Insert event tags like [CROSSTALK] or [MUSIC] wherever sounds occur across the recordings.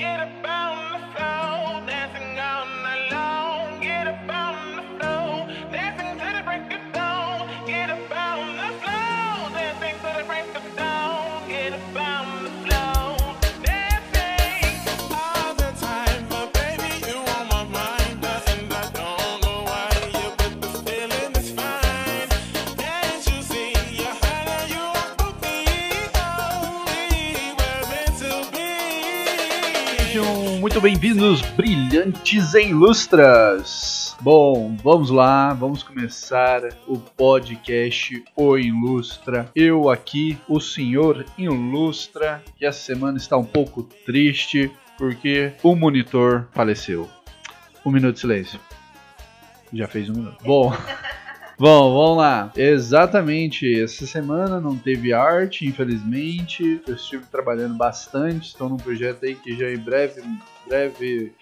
forget about me. Muito bem-vindos, brilhantes e ilustras! Bom, vamos lá, vamos começar o podcast O Ilustra. Eu aqui, o senhor Ilustra, que essa semana está um pouco triste porque o monitor faleceu. Um minuto de silêncio. Já fez um minuto. Bom. [LAUGHS] Bom, vamos lá. Exatamente, essa semana não teve arte, infelizmente. Eu estive trabalhando bastante, estou num projeto aí que já em breve, breve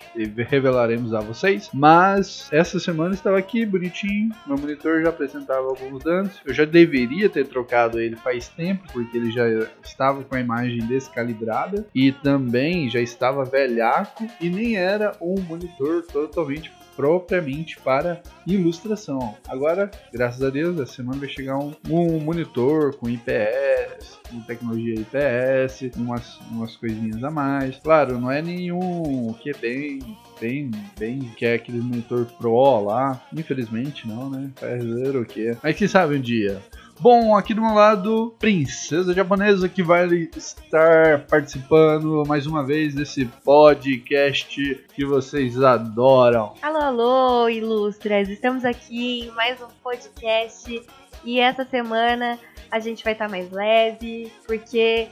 revelaremos a vocês. Mas essa semana estava aqui bonitinho, meu monitor já apresentava alguns danos. Eu já deveria ter trocado ele faz tempo, porque ele já estava com a imagem descalibrada e também já estava velhaco e nem era um monitor totalmente propriamente para ilustração. Agora, graças a Deus, essa semana vai chegar um, um monitor com IPS, com tecnologia IPS, umas, umas coisinhas a mais. Claro, não é nenhum que é bem, bem, bem, que é aquele monitor Pro lá. Infelizmente não, né? Fazer o que? Mas quem sabe um dia. Bom, aqui do meu lado, princesa japonesa que vai estar participando mais uma vez desse podcast que vocês adoram. Alô, alô, ilustras! Estamos aqui em mais um podcast e essa semana a gente vai estar mais leve porque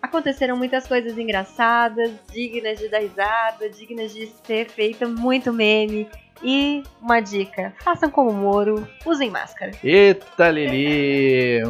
aconteceram muitas coisas engraçadas, dignas de dar risada, dignas de ser feita muito meme. E uma dica: façam como o Moro, usem máscara. Eita, Lili!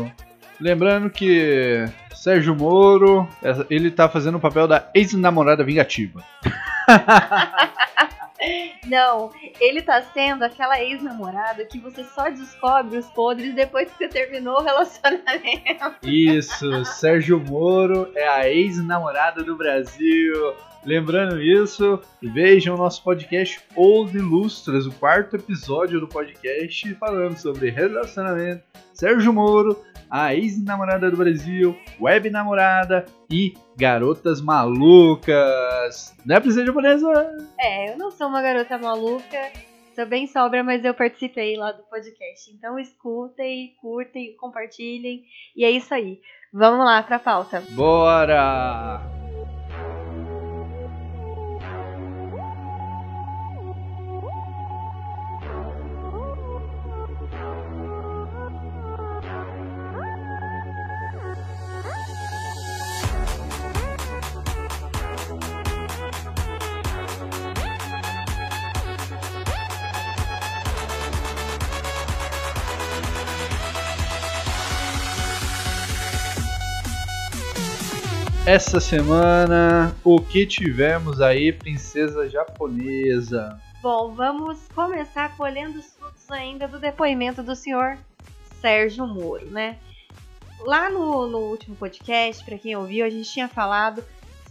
Lembrando que Sérgio Moro, ele tá fazendo o papel da ex-namorada vingativa. [LAUGHS] Não, ele tá sendo aquela ex-namorada que você só descobre os podres depois que você terminou o relacionamento. Isso, Sérgio Moro é a ex-namorada do Brasil. Lembrando isso, vejam o nosso podcast Os Ilustras, o quarto episódio do podcast falando sobre relacionamento, Sérgio Moro, a ex-namorada do Brasil, web namorada e garotas malucas. Não é princesa japonesa? É, eu não sou uma garota maluca, sou bem sobra, mas eu participei lá do podcast. Então escutem, curtem, compartilhem e é isso aí. Vamos lá pra pauta. Bora! Essa semana, o que tivemos aí, princesa japonesa? Bom, vamos começar colhendo os frutos ainda do depoimento do senhor Sérgio Moro, né? Lá no, no último podcast, para quem ouviu, a gente tinha falado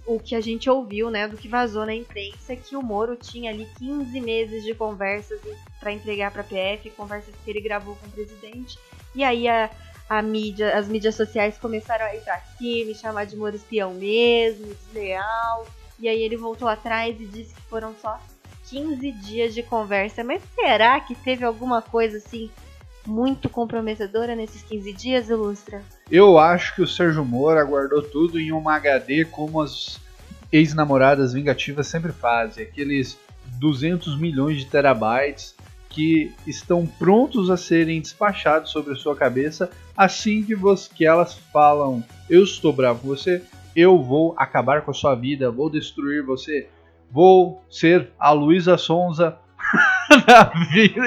o que a gente ouviu, né, do que vazou na imprensa, que o Moro tinha ali 15 meses de conversas para entregar para a PF, conversas que ele gravou com o presidente. E aí a, a mídia, as mídias sociais começaram a ir pra cima, me chamar de Moro espião mesmo, desleal. E aí ele voltou atrás e disse que foram só 15 dias de conversa. Mas será que teve alguma coisa assim muito comprometedora nesses 15 dias, Ilustra? Eu acho que o Sérgio Moro aguardou tudo em uma HD como as ex-namoradas vingativas sempre fazem. Aqueles 200 milhões de terabytes que estão prontos a serem despachados sobre a sua cabeça assim que, você, que elas falam: Eu estou bravo com você, eu vou acabar com a sua vida, vou destruir você, vou ser a Luísa Sonza [LAUGHS] da vida.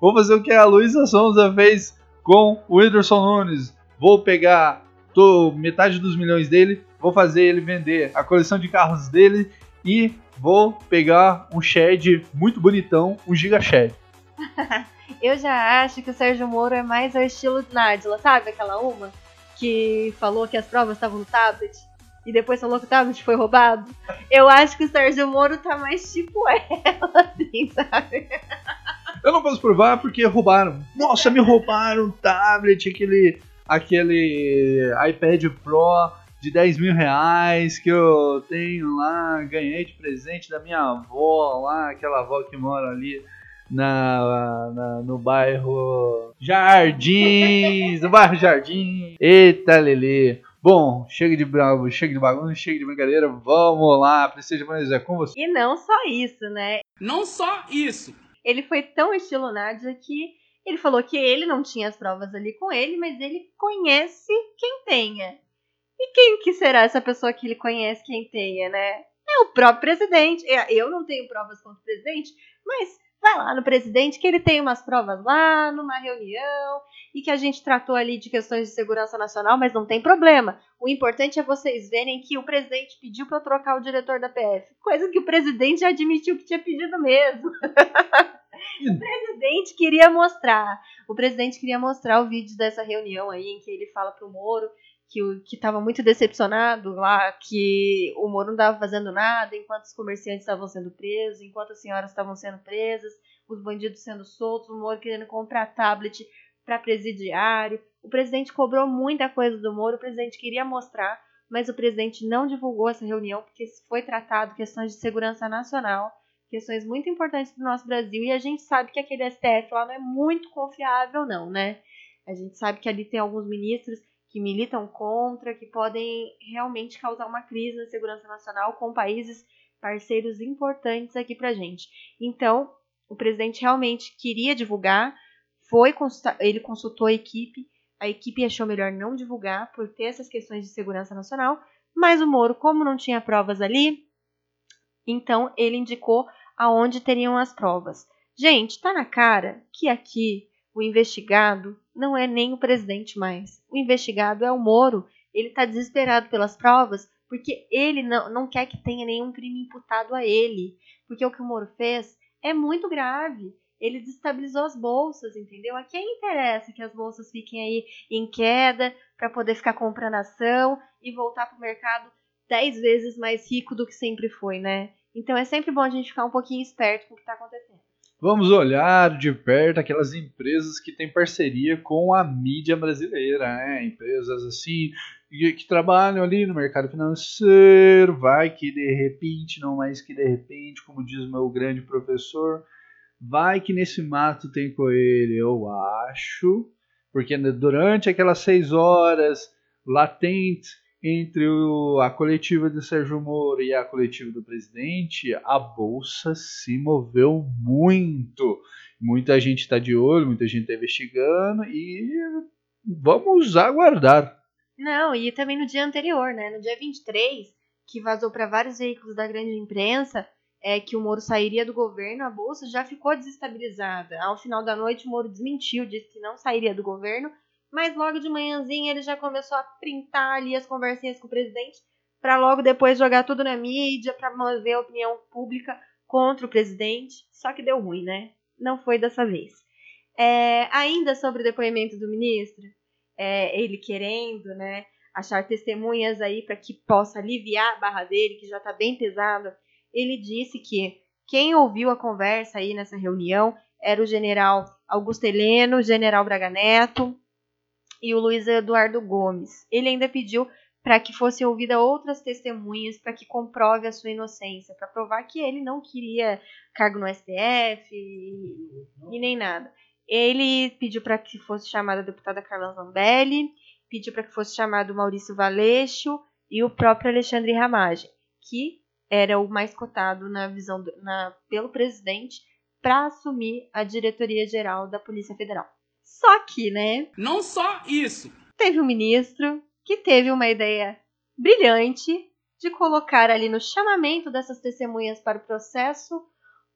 Vou fazer o que a Luísa Sonza fez com o Whindersson Nunes. Vou pegar tô, metade dos milhões dele, vou fazer ele vender a coleção de carros dele e vou pegar um shed muito bonitão, um Giga Shed. Eu já acho que o Sérgio Moro é mais ao estilo Nádila, sabe aquela uma que falou que as provas estavam no tablet? e depois falou que o tablet foi roubado. Eu acho que o Sérgio Moro tá mais tipo ela, assim, sabe? Eu não posso provar porque roubaram. Nossa, me roubaram um tablet, aquele, aquele iPad Pro de 10 mil reais que eu tenho lá, ganhei de presente da minha avó lá, aquela avó que mora ali na, na- no bairro Jardins, no bairro Jardim. Eita, Lelê. Bom, chega de bravo, chega de bagunça, chega de brincadeira, vamos lá, Preciso mais é com você. E não só isso, né? Não só isso. Ele foi tão estilo Nádia que ele falou que ele não tinha as provas ali com ele, mas ele conhece quem tenha. E quem que será essa pessoa que ele conhece quem tenha, né? É o próprio presidente. É, Eu não tenho provas contra o presidente, mas vai lá no presidente que ele tem umas provas lá numa reunião e que a gente tratou ali de questões de segurança nacional, mas não tem problema. O importante é vocês verem que o presidente pediu para eu trocar o diretor da PF, coisa que o presidente já admitiu que tinha pedido mesmo. [LAUGHS] o presidente queria mostrar, o presidente queria mostrar o vídeo dessa reunião aí em que ele fala pro Moro que o que estava muito decepcionado lá, que o Moro não estava fazendo nada, enquanto os comerciantes estavam sendo presos, enquanto as senhoras estavam sendo presas, os bandidos sendo soltos, o Moro querendo comprar tablet para presidiário. O presidente cobrou muita coisa do Moro, o presidente queria mostrar, mas o presidente não divulgou essa reunião porque foi tratado questões de segurança nacional, questões muito importantes do nosso Brasil, e a gente sabe que aquele STF lá não é muito confiável não, né? A gente sabe que ali tem alguns ministros que militam contra, que podem realmente causar uma crise na segurança nacional com países parceiros importantes aqui pra gente. Então, o presidente realmente queria divulgar, foi ele consultou a equipe, a equipe achou melhor não divulgar por ter essas questões de segurança nacional, mas o Moro, como não tinha provas ali, então ele indicou aonde teriam as provas. Gente, tá na cara que aqui o investigado não é nem o presidente mais. O investigado é o Moro. Ele tá desesperado pelas provas porque ele não, não quer que tenha nenhum crime imputado a ele. Porque o que o Moro fez é muito grave. Ele desestabilizou as bolsas, entendeu? A quem interessa que as bolsas fiquem aí em queda para poder ficar comprando ação e voltar para o mercado dez vezes mais rico do que sempre foi, né? Então é sempre bom a gente ficar um pouquinho esperto com o que está acontecendo. Vamos olhar de perto aquelas empresas que têm parceria com a mídia brasileira, né? Empresas assim que, que trabalham ali no mercado financeiro, vai que de repente, não mais que de repente, como diz meu grande professor, vai que nesse mato tem coelho, eu acho, porque durante aquelas seis horas latentes entre o- a coletiva do Sérgio Moro e a coletiva do presidente, a bolsa se moveu muito. Muita gente está de olho, muita gente está investigando e vamos aguardar. Não, e também no dia anterior, né? No dia 23, que vazou para vários veículos da grande imprensa, é que o Moro sairia do governo, a bolsa já ficou desestabilizada. Ao final da noite, o Moro desmentiu, disse que não sairia do governo, mas logo de manhãzinha ele já começou a printar ali as conversinhas com o presidente, para logo depois jogar tudo na mídia, para mover a opinião pública contra o presidente. Só que deu ruim, né? Não foi dessa vez. É, ainda sobre o depoimento do ministro, é, ele querendo, né, achar testemunhas aí para que possa aliviar a barra dele, que já está bem pesada. Ele disse que quem ouviu a conversa aí nessa reunião era o general Augusto Heleno, o general Braga Neto e o Luiz Eduardo Gomes. Ele ainda pediu para que fossem ouvidas outras testemunhas para que comprove a sua inocência, para provar que ele não queria cargo no STF e, e nem nada. Ele pediu para que fosse chamada a deputada Carla Zambelli, pediu para que fosse chamado Maurício Valeixo e o próprio Alexandre Ramagem, que era o mais cotado na visão do- na, pelo presidente para assumir a diretoria geral da Polícia Federal. Só que, né, Não só isso. teve um ministro que teve uma ideia brilhante de colocar ali no chamamento dessas testemunhas para o processo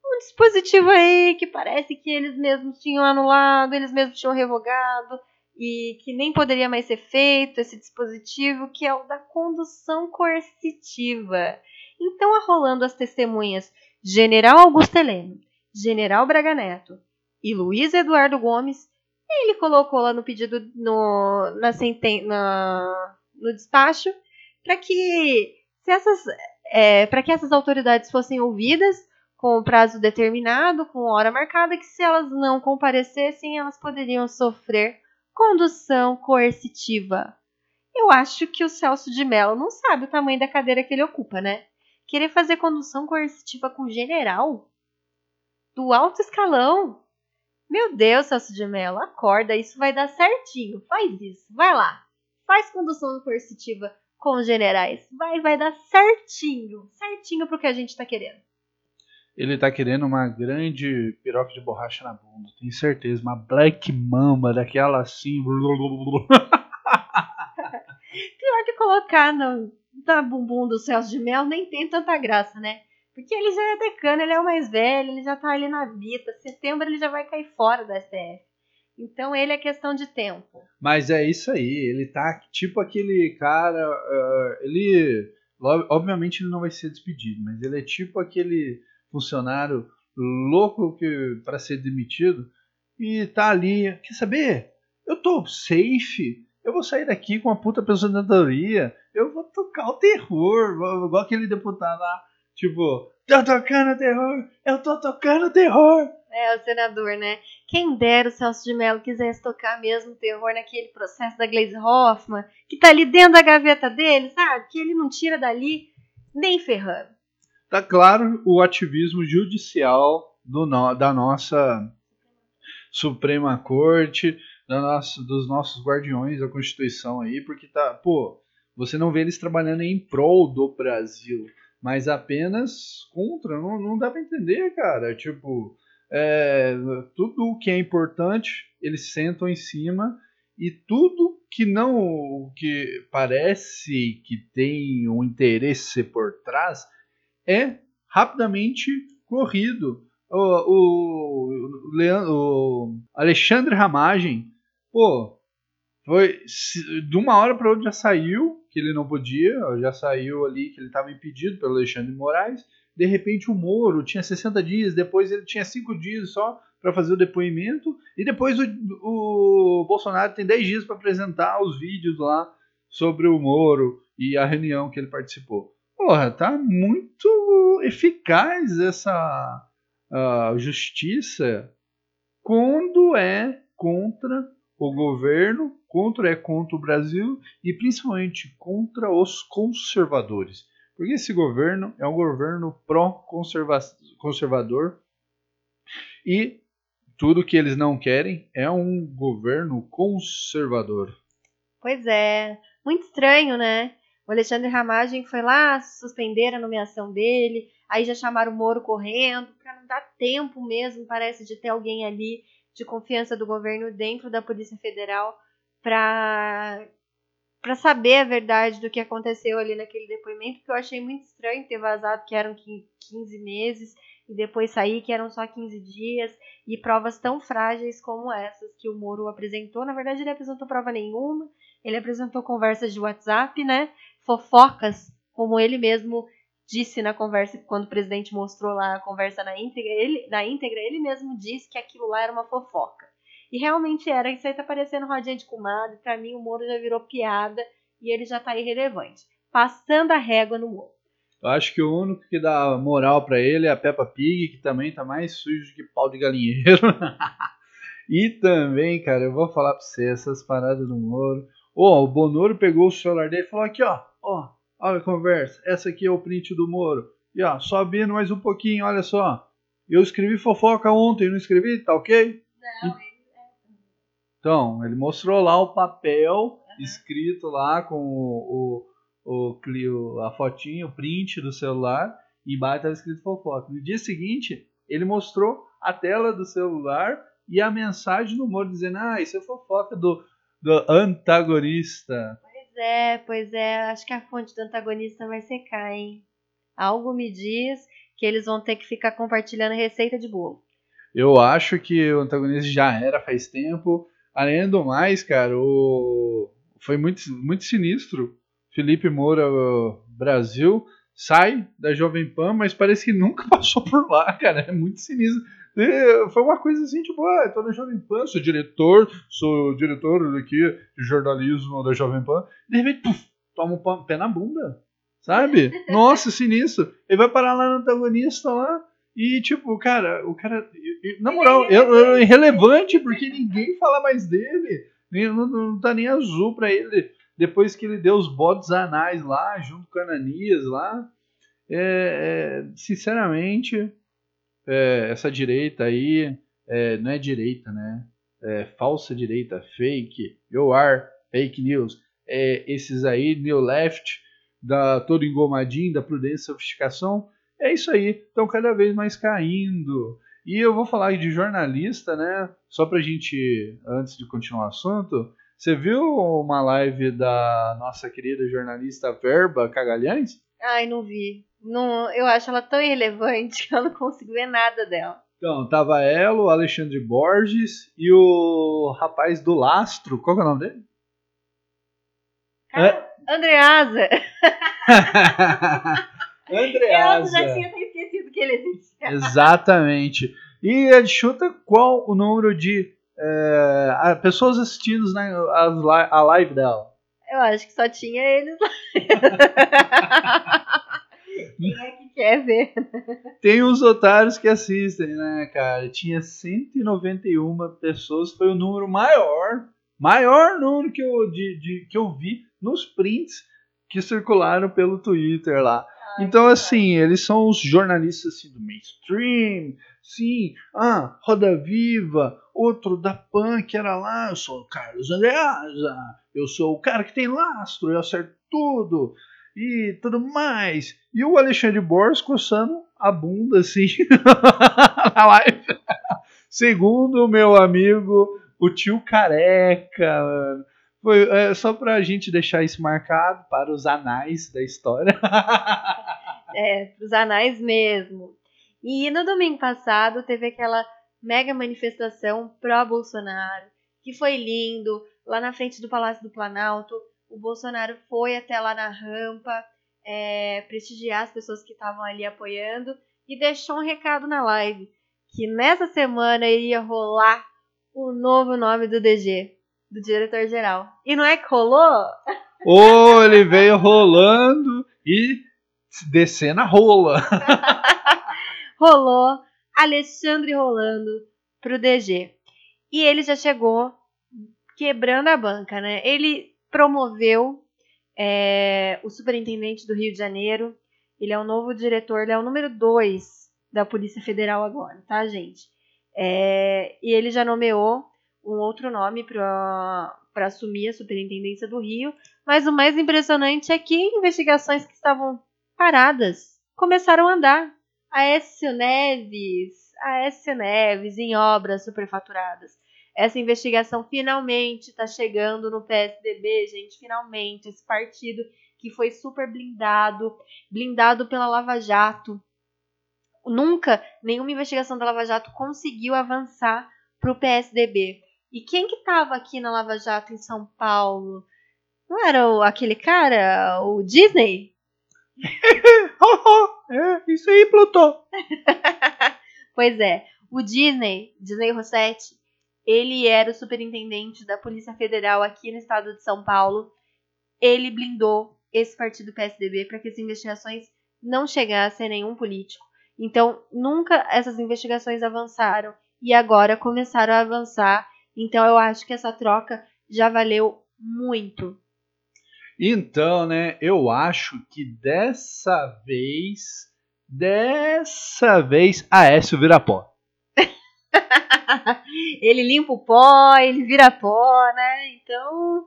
um dispositivo aí que parece que eles mesmos tinham anulado, eles mesmos tinham revogado e que nem poderia mais ser feito esse dispositivo que é o da condução coercitiva. Então, arrolando as testemunhas General Augusto Heleno, General Braga Neto e Luiz Eduardo Gomes, ele colocou lá no pedido, no, na senten na, no despacho, para que se essas é, que essas autoridades fossem ouvidas com prazo determinado, com hora marcada, que se elas não comparecessem, elas poderiam sofrer condução coercitiva. Eu acho que o Celso de Mello não sabe o tamanho da cadeira que ele ocupa, né? Querer fazer condução coercitiva com general? Do alto escalão? Meu Deus, Celso de Mello, acorda, isso vai dar certinho. Faz isso, vai lá. Faz condução coercitiva com os generais. Vai, vai dar certinho. Certinho pro que a gente tá querendo. Ele tá querendo uma grande piroca de borracha na bunda, tenho certeza. Uma Black Mamba, daquela assim. [LAUGHS] Pior que colocar no, na bumbum do Celso de Mel nem tem tanta graça, né? Porque ele já é decano, ele é o mais velho, ele já tá ali na vida. Setembro ele já vai cair fora da STF. Então ele é questão de tempo. Mas é isso aí, ele tá tipo aquele cara. uh, ele. Obviamente ele não vai ser despedido, mas ele é tipo aquele funcionário louco que para ser demitido e tá ali. Quer saber? Eu tô safe. Eu vou sair daqui com uma puta aposentadoria. Eu vou tocar o terror. Igual aquele deputado lá. Tipo, tô tocando terror. Eu tô tocando terror. É, o senador, né? Quem dera o Celso de Mello quisesse tocar mesmo terror naquele processo da Glaze Hoffman, que tá ali dentro da gaveta dele, sabe? Que ele não tira dali nem ferrando. Tá claro o ativismo judicial do no, da nossa Suprema Corte, da nossa, dos nossos guardiões da Constituição aí, porque tá, pô, você não vê eles trabalhando em prol do Brasil, mas apenas contra, não, não dá pra entender, cara, tipo, é, tudo que é importante, eles sentam em cima e tudo que não que parece que tem um interesse por trás é rapidamente corrido. O, o, Leandro, o Alexandre Ramagem, pô, foi de uma hora para outra já saiu que ele não podia, já saiu ali que ele estava impedido pelo Alexandre Moraes de repente o Moro tinha 60 dias, depois ele tinha 5 dias só para fazer o depoimento, e depois o, o Bolsonaro tem 10 dias para apresentar os vídeos lá sobre o Moro e a reunião que ele participou. Porra, tá muito eficaz essa uh, justiça quando é contra o governo, contra é contra o Brasil e principalmente contra os conservadores. Porque esse governo é um governo pró-conservador e tudo que eles não querem é um governo conservador. Pois é, muito estranho, né? O Alexandre Ramagem foi lá suspender a nomeação dele, aí já chamaram o Moro correndo, para não dar tempo mesmo, parece, de ter alguém ali de confiança do governo dentro da Polícia Federal para para saber a verdade do que aconteceu ali naquele depoimento, que eu achei muito estranho ter vazado que eram 15 meses e depois sair que eram só 15 dias e provas tão frágeis como essas que o Moro apresentou. Na verdade, ele apresentou prova nenhuma, ele apresentou conversas de WhatsApp, né? Fofocas, como ele mesmo disse na conversa quando o presidente mostrou lá a conversa na íntegra, ele, na íntegra, ele mesmo disse que aquilo lá era uma fofoca. E realmente era. Isso aí tá parecendo rodinha de comadre. Pra mim, o Moro já virou piada e ele já tá irrelevante. Passando a régua no Moro. Eu acho que o único que dá moral para ele é a Peppa Pig, que também tá mais sujo que pau de galinheiro. [LAUGHS] e também, cara, eu vou falar pra você, essas paradas do Moro. Ó, oh, o Bonoro pegou o celular dele e falou aqui, ó, ó, olha a conversa. Essa aqui é o print do Moro. E ó, sobindo mais um pouquinho, olha só. Eu escrevi fofoca ontem, não escrevi? Tá ok? Não, então, ele mostrou lá o papel uhum. escrito lá com o, o, o, a fotinha, o print do celular, e embaixo estava escrito fofoca. No dia seguinte, ele mostrou a tela do celular e a mensagem no humor dizendo: Ah, isso é fofoca do, do antagonista. Pois é, pois é. Acho que a fonte do antagonista vai secar, hein? Algo me diz que eles vão ter que ficar compartilhando receita de bolo. Eu acho que o antagonista já era faz tempo. Além do mais, cara, o... foi muito, muito sinistro. Felipe Moura Brasil sai da Jovem Pan, mas parece que nunca [LAUGHS] passou por lá, cara. É muito sinistro. E foi uma coisa assim, tipo, ah, eu tô na Jovem Pan, sou diretor, sou diretor aqui de jornalismo da Jovem Pan. De repente, puf, toma um pé na bunda. Sabe? [LAUGHS] Nossa, sinistro. Ele vai parar lá no antagonista lá. E, tipo, cara, o cara. Na moral, é irrelevante, porque ninguém fala mais dele. Não, não tá nem azul pra ele. Depois que ele deu os bodes anais lá, junto com Ananias lá. É, é, sinceramente, é, essa direita aí é, não é direita, né? É falsa direita, fake, you are fake news. É, esses aí, new left, da todo engomadinho, da prudência e sofisticação, é isso aí. Estão cada vez mais caindo. E eu vou falar de jornalista, né? Só pra gente, antes de continuar o assunto, você viu uma live da nossa querida jornalista Verba Cagalhães? Ai, não vi. Não, eu acho ela tão irrelevante [LAUGHS] que eu não consigo ver nada dela. Então, tava ela, o Alexandre Borges e o rapaz do Lastro. Qual que é o nome dele? Cara, Andreasa. [LAUGHS] Eu já Andreasa. tinha até esquecido que ele existia. Exatamente. E ele chuta qual o número de é, pessoas assistindo na, as li- a live dela. Eu acho que só tinha eles lá. [LAUGHS] Quem é que quer ver? Tem os otários que assistem, né, cara? Tinha 191 pessoas, foi o número maior, maior número que eu, de, de- que eu vi nos prints que circularam pelo Twitter lá. Então, assim, eles são os jornalistas assim, do mainstream. Sim, ah, Roda Viva, outro da PAN que era lá, eu sou o Carlos Andreasa, eu sou o cara que tem lastro, eu acerto tudo e tudo mais. E o Alexandre Borges coçando a bunda assim [LAUGHS] na live. Segundo o meu amigo, o tio Careca. mano. Foi é, só pra gente deixar isso marcado para os anais da história. [LAUGHS] É, pros anais mesmo. E no domingo passado teve aquela mega manifestação pró-Bolsonaro, que foi lindo, lá na frente do Palácio do Planalto. O Bolsonaro foi até lá na rampa é, prestigiar as pessoas que estavam ali apoiando e deixou um recado na live que nessa semana iria rolar o novo nome do DG, do diretor-geral. E não é que rolou? Ô, ele veio rolando e descendo a rola. [LAUGHS] rolou Alexandre rolando pro DG. E ele já chegou quebrando a banca, né? Ele promoveu é, o superintendente do Rio de Janeiro. Ele é o novo diretor, ele é o número 2 da Polícia Federal agora, tá, gente? É, e ele já nomeou um outro nome para assumir a superintendência do Rio. Mas o mais impressionante é que investigações que estavam paradas começaram a andar. Aécio Neves, Aécio Neves em obras superfaturadas. Essa investigação finalmente está chegando no PSDB, gente, finalmente. Esse partido que foi super blindado, blindado pela Lava Jato. Nunca nenhuma investigação da Lava Jato conseguiu avançar para o PSDB. E quem que estava aqui na Lava Jato em São Paulo? Não era o, aquele cara, o Disney? [LAUGHS] é, isso aí, Plutão. [LAUGHS] Pois é, o Disney, Disney Rossetti, ele era o superintendente da Polícia Federal aqui no estado de São Paulo. Ele blindou esse partido PSDB para que as investigações não chegassem a nenhum político. Então, nunca essas investigações avançaram e agora começaram a avançar. Então, eu acho que essa troca já valeu muito. Então, né, eu acho que dessa vez, dessa vez, Aécio vira pó. [LAUGHS] ele limpa o pó, ele vira pó, né? Então,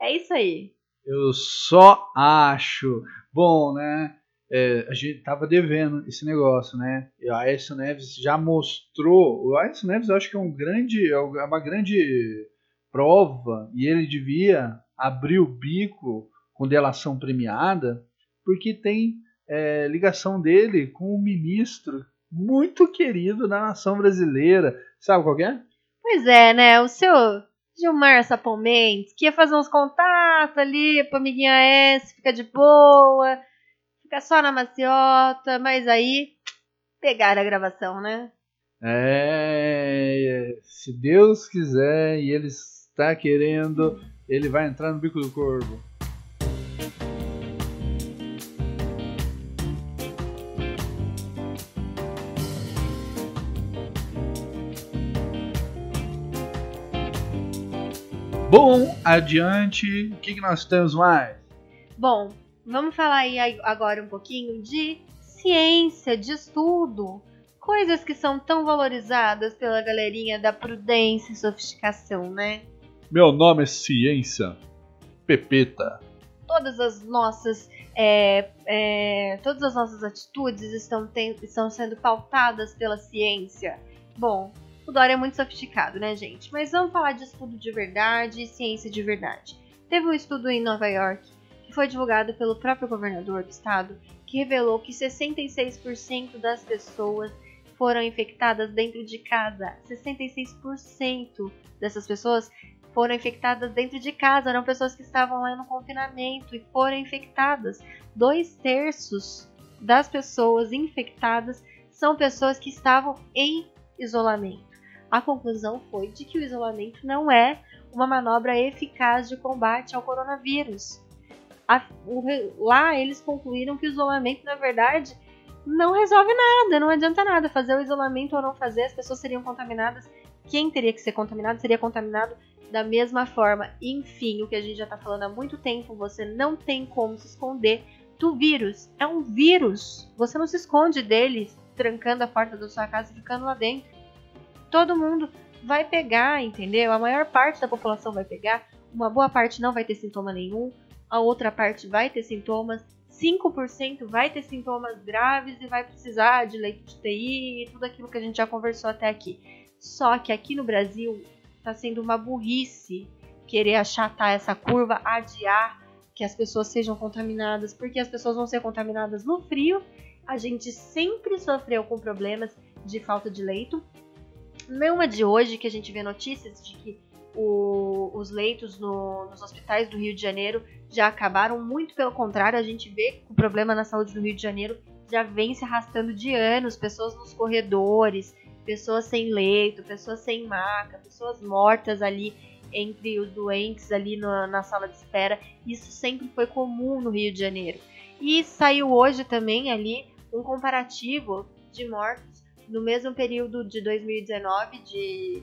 é isso aí. Eu só acho. Bom, né? É, a gente tava devendo esse negócio, né? E o Aécio Neves já mostrou. O Aécio Neves eu acho que é um grande, é uma grande prova e ele devia abrir o bico com delação premiada, porque tem é, ligação dele com um ministro muito querido da nação brasileira. Sabe qual é? Pois é, né? O seu Gilmar Sapão Mendes, que ia fazer uns contatos ali pro amiguinha S, fica de boa, ficar só na maciota, mas aí pegaram a gravação, né? É, se Deus quiser e Ele está querendo, ele vai entrar no bico do corvo. Bom, adiante, o que, que nós temos mais? Bom, vamos falar aí ag- agora um pouquinho de ciência, de estudo. Coisas que são tão valorizadas pela galerinha da prudência e sofisticação, né? Meu nome é Ciência Pepeta. Todas as nossas, é, é, todas as nossas atitudes estão, ten- estão sendo pautadas pela ciência. Bom, o Dória é muito sofisticado, né, gente? Mas vamos falar de estudo de verdade e ciência de verdade. Teve um estudo em Nova York foi divulgado pelo próprio governador do estado que revelou que 66% das pessoas foram infectadas dentro de casa. 66% dessas pessoas foram infectadas dentro de casa. Eram pessoas que estavam lá no confinamento e foram infectadas. Dois terços das pessoas infectadas são pessoas que estavam em isolamento. A conclusão foi de que o isolamento não é uma manobra eficaz de combate ao coronavírus. A- o lá eles concluíram que o isolamento, na verdade, não resolve nada, não adianta nada fazer o isolamento ou não fazer, as pessoas seriam contaminadas. Quem teria que ser contaminado seria contaminado da mesma forma. Enfim, o que a gente já está falando há muito tempo, você não tem como se esconder do vírus. É um vírus. Você não se esconde dele trancando a porta da sua casa e ficando lá dentro. Todo mundo vai pegar, entendeu? A maior parte da população vai pegar, uma boa parte não vai ter sintoma nenhum, a outra parte vai ter sintomas, 5% vai ter sintomas graves e vai precisar de leito de TI e tudo aquilo que a gente já conversou até aqui. Só que aqui no Brasil está sendo uma burrice querer achatar essa curva, adiar que as pessoas sejam contaminadas, porque as pessoas vão ser contaminadas no frio. A gente sempre sofreu com problemas de falta de leito. Não é de hoje que a gente vê notícias de que o- os leitos no- nos hospitais do Rio de Janeiro já acabaram, muito pelo contrário, a gente vê que o problema na saúde do Rio de Janeiro já vem se arrastando de anos, pessoas nos corredores, pessoas sem leito, pessoas sem maca, pessoas mortas ali entre os doentes ali na, na sala de espera. Isso sempre foi comum no Rio de Janeiro. E saiu hoje também ali um comparativo de mortos no mesmo período de 2019, de,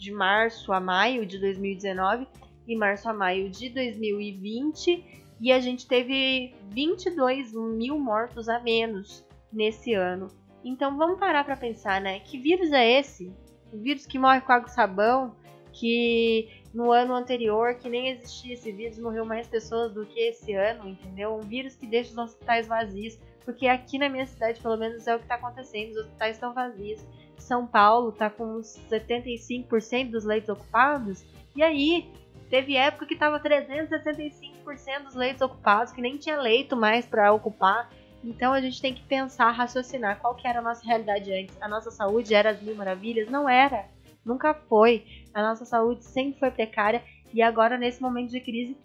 de março a maio de 2019 e março a maio de 2020, e a gente teve 22 mil mortos a menos nesse ano. Então vamos parar para pensar, né? Que vírus é esse? O vírus que morre com água e sabão, que no ano anterior, que nem existia esse vírus, morreu mais pessoas do que esse ano, entendeu? Um vírus que deixa os hospitais vazios, porque aqui na minha cidade, pelo menos, é o que está acontecendo, os hospitais estão vazios. São Paulo está com uns 75% dos leitos ocupados, e aí teve época que estava 365% dos leitos ocupados, que nem tinha leito mais para ocupar. Então a gente tem que pensar, raciocinar qual que era a nossa realidade antes. A nossa saúde era as mil maravilhas? Não era. Nunca foi. A nossa saúde sempre foi precária e agora nesse momento de crise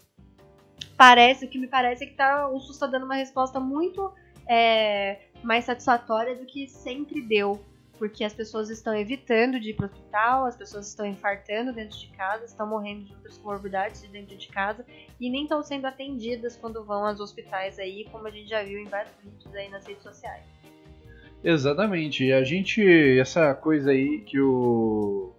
parece, o que me parece é que tá, o SUS está dando uma resposta muito é, mais satisfatória do que sempre deu. Porque as pessoas estão evitando de ir para o hospital, as pessoas estão infartando dentro de casa, estão morrendo de outras comorbidades de dentro de casa e nem estão sendo atendidas quando vão aos hospitais aí, como a gente já viu em vários vídeos aí nas redes sociais. Exatamente. E a gente, essa coisa aí que o,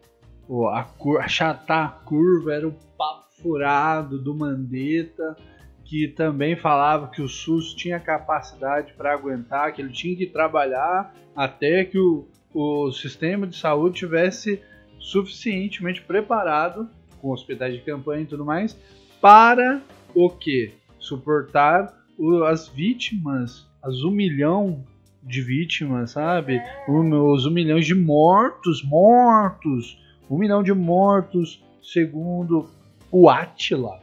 o a cur, achatar a curva era o papo furado do Mandetta, que também falava que o SUS tinha capacidade para aguentar, que ele tinha que trabalhar até que o, o sistema de saúde tivesse suficientemente preparado, com hospitais de campanha e tudo mais, para o que? Suportar o- as vítimas, as um milhão de vítimas, sabe? Um- os um milhão de mortos, mortos, um milhão de mortos, segundo o Atila.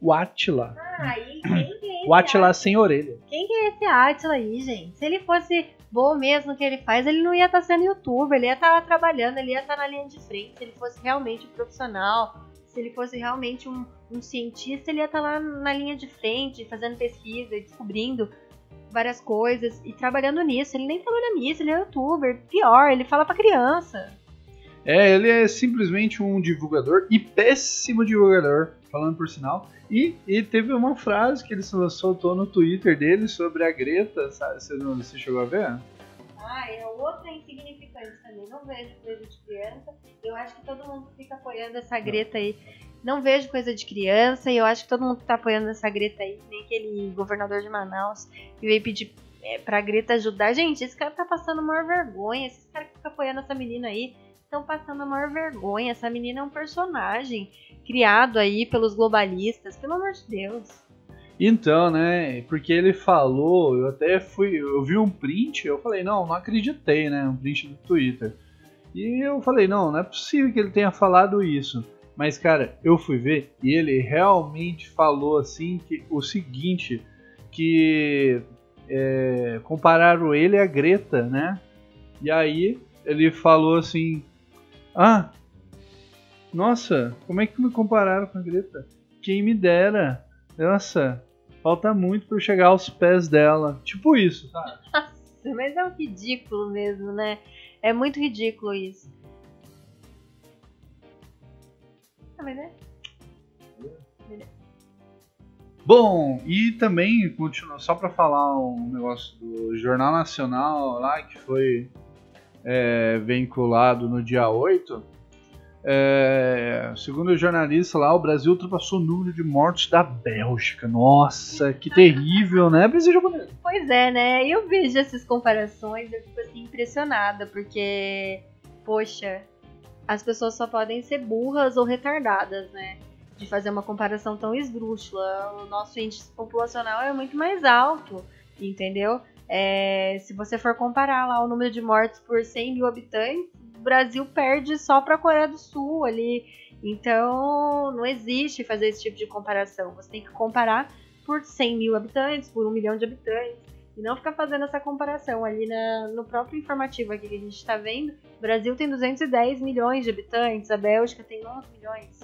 O Atila. Ah, quem que é O Atila sem orelha. Quem que é esse Atila aí, gente? Se ele fosse bom mesmo que ele faz, ele não ia estar sendo youtuber, ele ia estar trabalhando, ele ia estar na linha de frente. Se ele fosse realmente um profissional, se ele fosse realmente um, um cientista, ele ia estar lá na linha de frente, fazendo pesquisa e descobrindo várias coisas e trabalhando nisso. Ele nem trabalha nisso, ele é youtuber. Pior, ele fala pra criança. É, ele é simplesmente um divulgador e péssimo divulgador, falando por sinal. E, e teve uma frase que ele soltou no Twitter dele sobre a Greta, sabe? Você, não, você chegou a ver? Ah, é outra insignificante também. Não vejo coisa de criança. Eu acho que todo mundo fica apoiando essa Greta aí. Não vejo coisa de criança e eu acho que todo mundo que tá apoiando essa Greta aí, nem aquele governador de Manaus que veio pedir é, pra Greta ajudar. Gente, esse cara tá passando maior vergonha. Esses caras que ficam apoiando essa menina aí estão passando a maior vergonha. Essa menina é um personagem criado aí pelos globalistas, pelo amor de Deus. Então, né? Porque ele falou, eu até fui, eu vi um print, eu falei, não, não acreditei, né? Um print do Twitter. E eu falei, não, não é possível que ele tenha falado isso. Mas, cara, eu fui ver e ele realmente falou assim que o seguinte, que é, compararam ele a Greta, né? E aí ele falou assim, ah, nossa, como é que me compararam com a Greta? Quem me dera. Nossa, falta muito para eu chegar aos pés dela. Tipo isso, sabe? [LAUGHS] Nossa, mas é um ridículo mesmo, né? É muito ridículo isso. Ah, mas é. Bom, e também continua só para falar um negócio do Jornal Nacional lá que foi é, vinculado no dia 8. É, segundo o jornalista lá, o Brasil ultrapassou o número de mortos da Bélgica. Nossa, que terrível, né, Brasil japonês? Pois é, né? Eu vejo essas comparações, eu fico assim impressionada, porque, poxa, as pessoas só podem ser burras ou retardadas, né? De fazer uma comparação tão esdrúxula. O nosso índice populacional é muito mais alto, entendeu? É, se você for comparar lá o número de mortes por 100 mil habitantes, o Brasil perde só para a Coreia do Sul ali. Então, não existe fazer esse tipo de comparação. Você tem que comparar por 100 mil habitantes, por um milhão de habitantes. E não ficar fazendo essa comparação ali na, no próprio informativo aqui que a gente está vendo. O Brasil tem 210 milhões de habitantes, a Bélgica tem 9 milhões.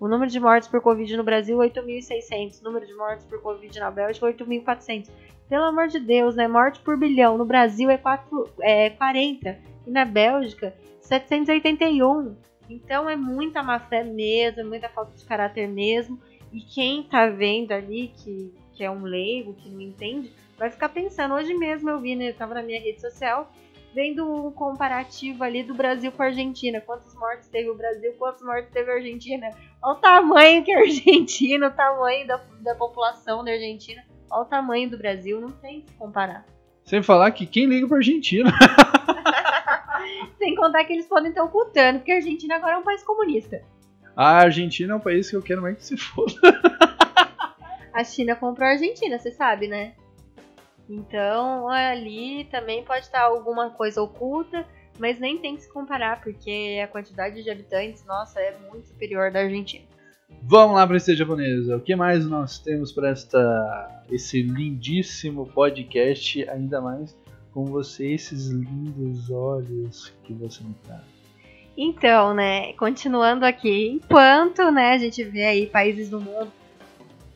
O número de mortes por Covid no Brasil, 8.600. O número de mortes por Covid na Bélgica, 8.400. Pelo amor de Deus, né? Morte por bilhão. No Brasil é, 4, é 40. E na Bélgica, 781. Então é muita má fé mesmo, é muita falta de caráter mesmo. E quem tá vendo ali, que, que é um leigo, que não entende, vai ficar pensando. Hoje mesmo eu vi, né? Eu tava na minha rede social, vendo um comparativo ali do Brasil com a Argentina. Quantos mortes teve o Brasil, quantos mortes teve a Argentina. Olha o tamanho que é a Argentina, o tamanho da, da população da Argentina. Olha o tamanho do Brasil, não tem que comparar. Sem falar que quem liga pra Argentina? [LAUGHS] Sem contar que eles podem estar ocultando, porque a Argentina agora é um país comunista. A Argentina é um país que eu quero mais que se foda. [LAUGHS] A China comprou a Argentina, você sabe, né? Então ali também pode estar alguma coisa oculta, mas nem tem que se comparar, porque a quantidade de habitantes, nossa, é muito superior da Argentina. Vamos lá, princesa japonesa. O que mais nós temos para esta esse lindíssimo podcast, ainda mais com você, esses lindos olhos que você me dá. Então, né, continuando aqui, enquanto, né, a gente vê aí países do mundo,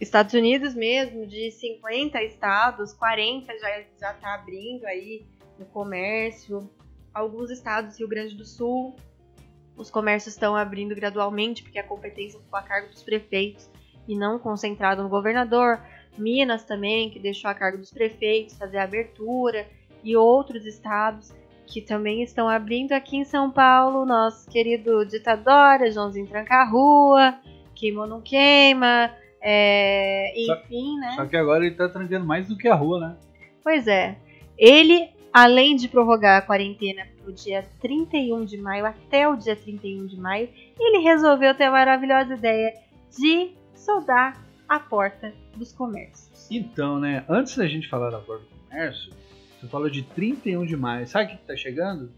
Estados Unidos mesmo, de 50 estados, 40 já, já tá abrindo aí o comércio, alguns estados, Rio Grande do Sul, os comércios estão abrindo gradualmente, porque a competência ficou a cargo dos prefeitos e não concentrado no governador. Minas também, que deixou a cargo dos prefeitos fazer a abertura, e outros estados que também estão abrindo aqui em São Paulo. Nosso querido ditador, Joãozinho Tranca a Rua, Queima ou não queima, é, enfim, só, né? Só que agora ele tá trancando mais do que a rua, né? Pois é. Ele, além de prorrogar a quarentena pro dia 31 de maio, até o dia 31 de maio, ele resolveu ter a maravilhosa ideia de soldar a porta dos comércios. Então, né, antes da gente falar da porta do comércio, você falou de 31 de maio. Sabe o que, que tá chegando?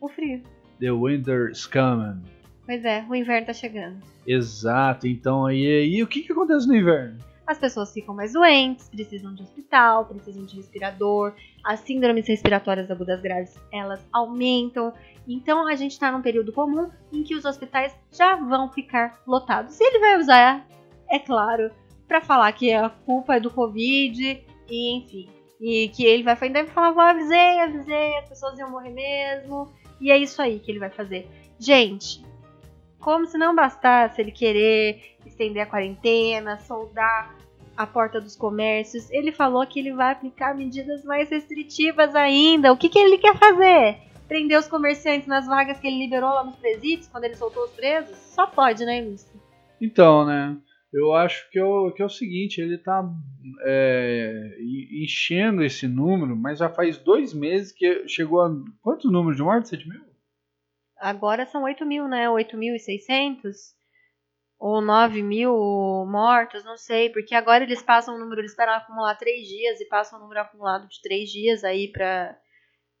O frio. The Winter's Coming. Pois é, o inverno tá chegando. Exato, então aí, aí o que, que acontece no inverno? As pessoas ficam mais doentes, precisam de hospital, precisam de respirador, as síndromes respiratórias agudas graves elas aumentam. Então a gente está num período comum em que os hospitais já vão ficar lotados. E ele vai usar, é claro, para falar que a culpa é do Covid e enfim. E que ele vai ainda falar, vou avisei, avisei, as pessoas iam morrer mesmo. E é isso aí que ele vai fazer. Gente, como se não bastasse ele querer estender a quarentena, soldar a porta dos comércios, ele falou que ele vai aplicar medidas mais restritivas ainda. O que, que ele quer fazer? Prender os comerciantes nas vagas que ele liberou lá nos presídios, quando ele soltou os presos? Só pode, né, Lúcio? Então, né? Eu acho que é o, que é o seguinte, ele tá é, en- enchendo esse número, mas já faz dois meses que chegou a. Quanto número de mortes? 7 mil? Agora são 8 mil, né? 8.600 ou 9 mil mortos, não sei, porque agora eles passam o número, eles esperam acumular 3 dias e passam o número acumulado de 3 dias aí pra,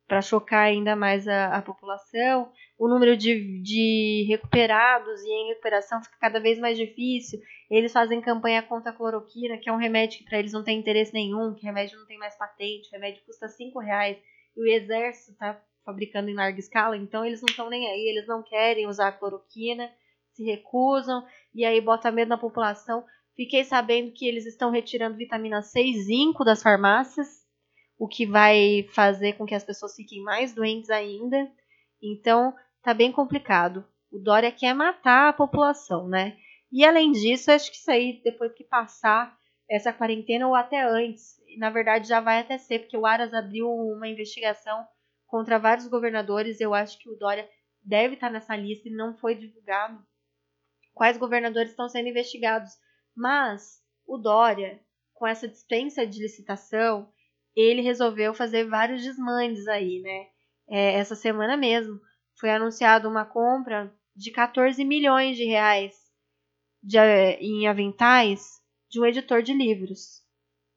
pra chocar ainda mais a, a população. O número de, de recuperados e em recuperação fica cada vez mais difícil. Eles fazem campanha contra a cloroquina, que é um remédio que para eles não tem interesse nenhum, que remédio não tem mais patente, remédio custa 5 reais. E o exército tá fabricando em larga escala, então eles não estão nem aí, eles não querem usar a cloroquina, se recusam, e aí bota medo na população. Fiquei sabendo que eles estão retirando vitamina C e zinco das farmácias, o que vai fazer com que as pessoas fiquem mais doentes ainda. Então, tá bem complicado. O Dória quer matar a população, né? E além disso, acho que isso aí, depois que passar essa quarentena, ou até antes, na verdade já vai até ser, porque o Aras abriu uma investigação contra vários governadores. Eu acho que o Dória deve estar nessa lista e não foi divulgado quais governadores estão sendo investigados. Mas o Dória, com essa dispensa de licitação, ele resolveu fazer vários desmandes aí, né? É, essa semana mesmo foi anunciada uma compra de 14 milhões de reais de, eh, em aventais de um editor de livros.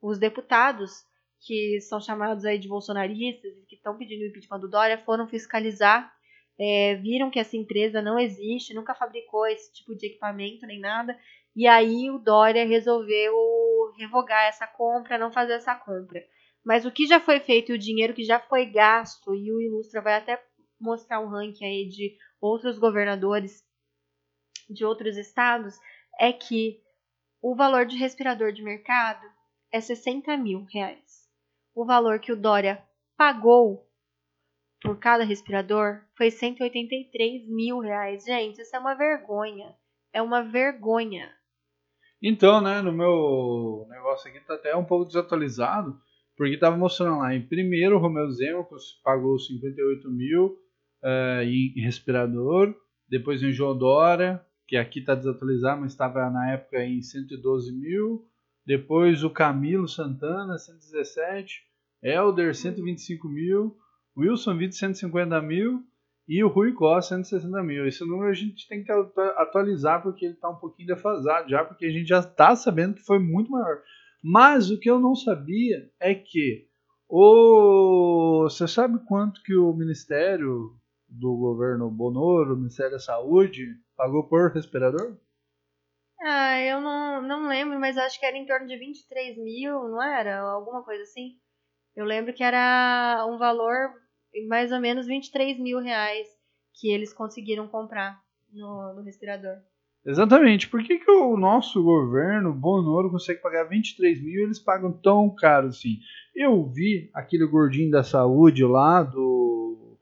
Os deputados, que são chamados aí de bolsonaristas e que estão pedindo o impeachment do Dória, foram fiscalizar, eh, viram que essa empresa não existe, nunca fabricou esse tipo de equipamento nem nada, e aí o Dória resolveu revogar essa compra, não fazer essa compra. Mas o que já foi feito e o dinheiro que já foi gasto, e o Ilustra vai até mostrar um ranking aí de outros governadores de outros estados, é que o valor de respirador de mercado é 60 mil reais. O valor que o Dória pagou por cada respirador foi 183 mil reais. Gente, isso é uma vergonha. É uma vergonha. Então, né, no meu negócio aqui tá até um pouco desatualizado, porque tava mostrando lá, em primeiro o Romeu Zemos pagou 58 mil eh, em respirador, depois em João Dória, que aqui tá desatualizado, mas estava na época em 112 mil, depois o Camilo Santana, 117, Elder, 125 mil, Wilson Vitor, 150 mil, e o Rui Costa, 160 mil. Esse número a gente tem que atu- atualizar porque ele está um pouquinho defasado já, porque a gente já está sabendo que foi muito maior. Mas o que eu não sabia é que o você sabe quanto que o Ministério do Governo Bonoro, o Ministério da Saúde, pagou por respirador? Ah, eu não, não lembro, mas acho que era em torno de 23 mil, não era? Alguma coisa assim. Eu lembro que era um valor mais ou menos 23 mil reais que eles conseguiram comprar no, no respirador. Exatamente. Por que, que o nosso governo, Bonoro, consegue pagar 23 mil e eles pagam tão caro assim? Eu vi aquele gordinho da saúde lá do,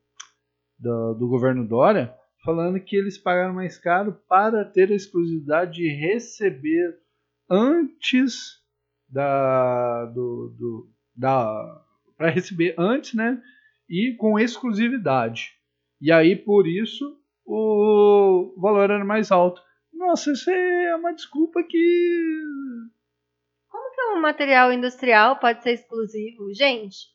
do, do governo Dória falando que eles pagaram mais caro para ter a exclusividade de receber antes da. Do, do, da para receber antes, né? E com exclusividade. E aí, por isso, o valor era mais alto. Nossa, isso é uma desculpa que. Como que um material industrial pode ser exclusivo? Gente,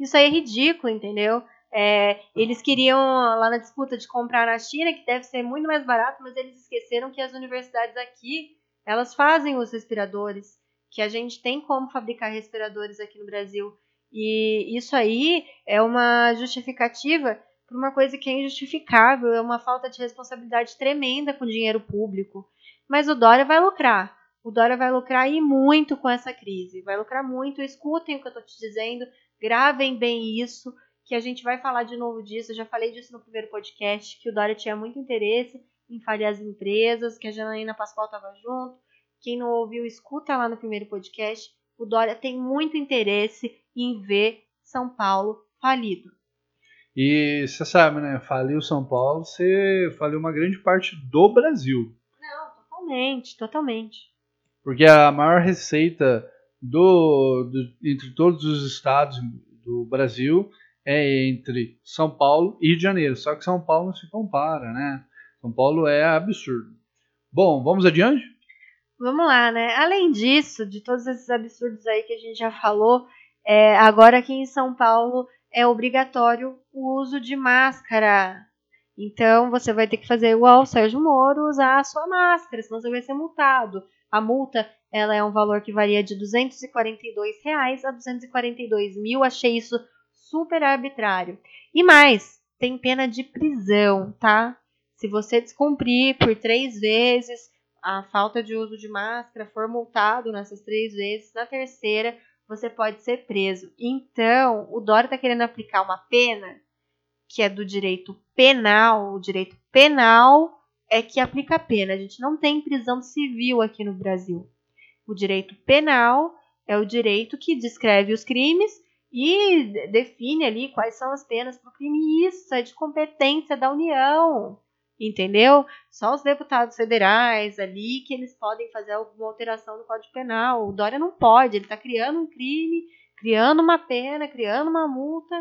isso aí é ridículo, entendeu? É, eles queriam, lá na disputa de comprar na China, que deve ser muito mais barato, mas eles esqueceram que as universidades aqui, elas fazem os respiradores, que a gente tem como fabricar respiradores aqui no Brasil. E isso aí é uma justificativa por uma coisa que é injustificável, é uma falta de responsabilidade tremenda com dinheiro público. Mas o Dória vai lucrar. O Dória vai lucrar e muito com essa crise. Vai lucrar muito. Escutem o que eu estou te dizendo, gravem bem isso, que a gente vai falar de novo disso. Eu já falei disso no primeiro podcast, que o Dória tinha muito interesse em falir as empresas, que a Janaína Pascoal estava junto. Quem não ouviu, escuta lá no primeiro podcast. O Dória tem muito interesse em ver São Paulo falido. E você sabe, né? Faliu São Paulo, você faliu uma grande parte do Brasil. Não, totalmente, totalmente. Porque a maior receita do, do- entre todos os estados do Brasil é entre São Paulo e Rio de Janeiro. Só que São Paulo não se compara, né? São Paulo é absurdo. Bom, vamos adiante? Vamos lá, né? Além disso, de todos esses absurdos aí que a gente já falou, é, agora aqui em São Paulo é obrigatório o uso de máscara. Então você vai ter que fazer igual o Sérgio Moro, usar a sua máscara, senão você vai ser multado. A multa ela é um valor que varia de 242 reais a 242 mil. Achei isso super arbitrário. E mais, tem pena de prisão, tá? Se você descumprir por três vezes a falta de uso de máscara, for multado nessas três vezes, na terceira você pode ser preso. Então, o Dória está querendo aplicar uma pena que é do direito penal. O direito penal é que aplica a pena. A gente não tem prisão civil aqui no Brasil. O direito penal é o direito que descreve os crimes e define ali quais são as penas para o crime. Isso é de competência da União. Entendeu? Só os deputados federais ali que eles podem fazer alguma alteração no Código Penal. O Dória não pode, ele está criando um crime, criando uma pena, criando uma multa.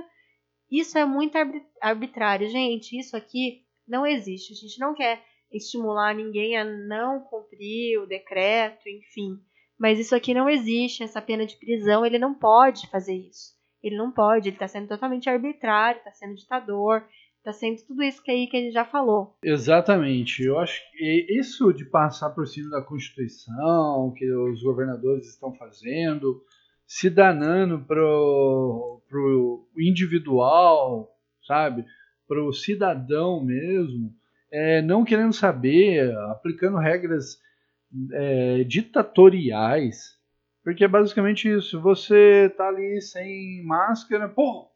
Isso é muito arbitrário, gente. Isso aqui não existe. A gente não quer estimular ninguém a não cumprir o decreto, enfim. Mas isso aqui não existe, essa pena de prisão, ele não pode fazer isso. Ele não pode, ele está sendo totalmente arbitrário, está sendo ditador, está sendo tudo isso que aí que ele já falou. Exatamente. Eu acho que isso de passar por cima da Constituição, que os governadores estão fazendo, se danando pro, pro individual, sabe? Pro cidadão mesmo, é, não querendo saber, aplicando regras é, ditatoriais, porque é basicamente isso. Você tá ali sem máscara, pô,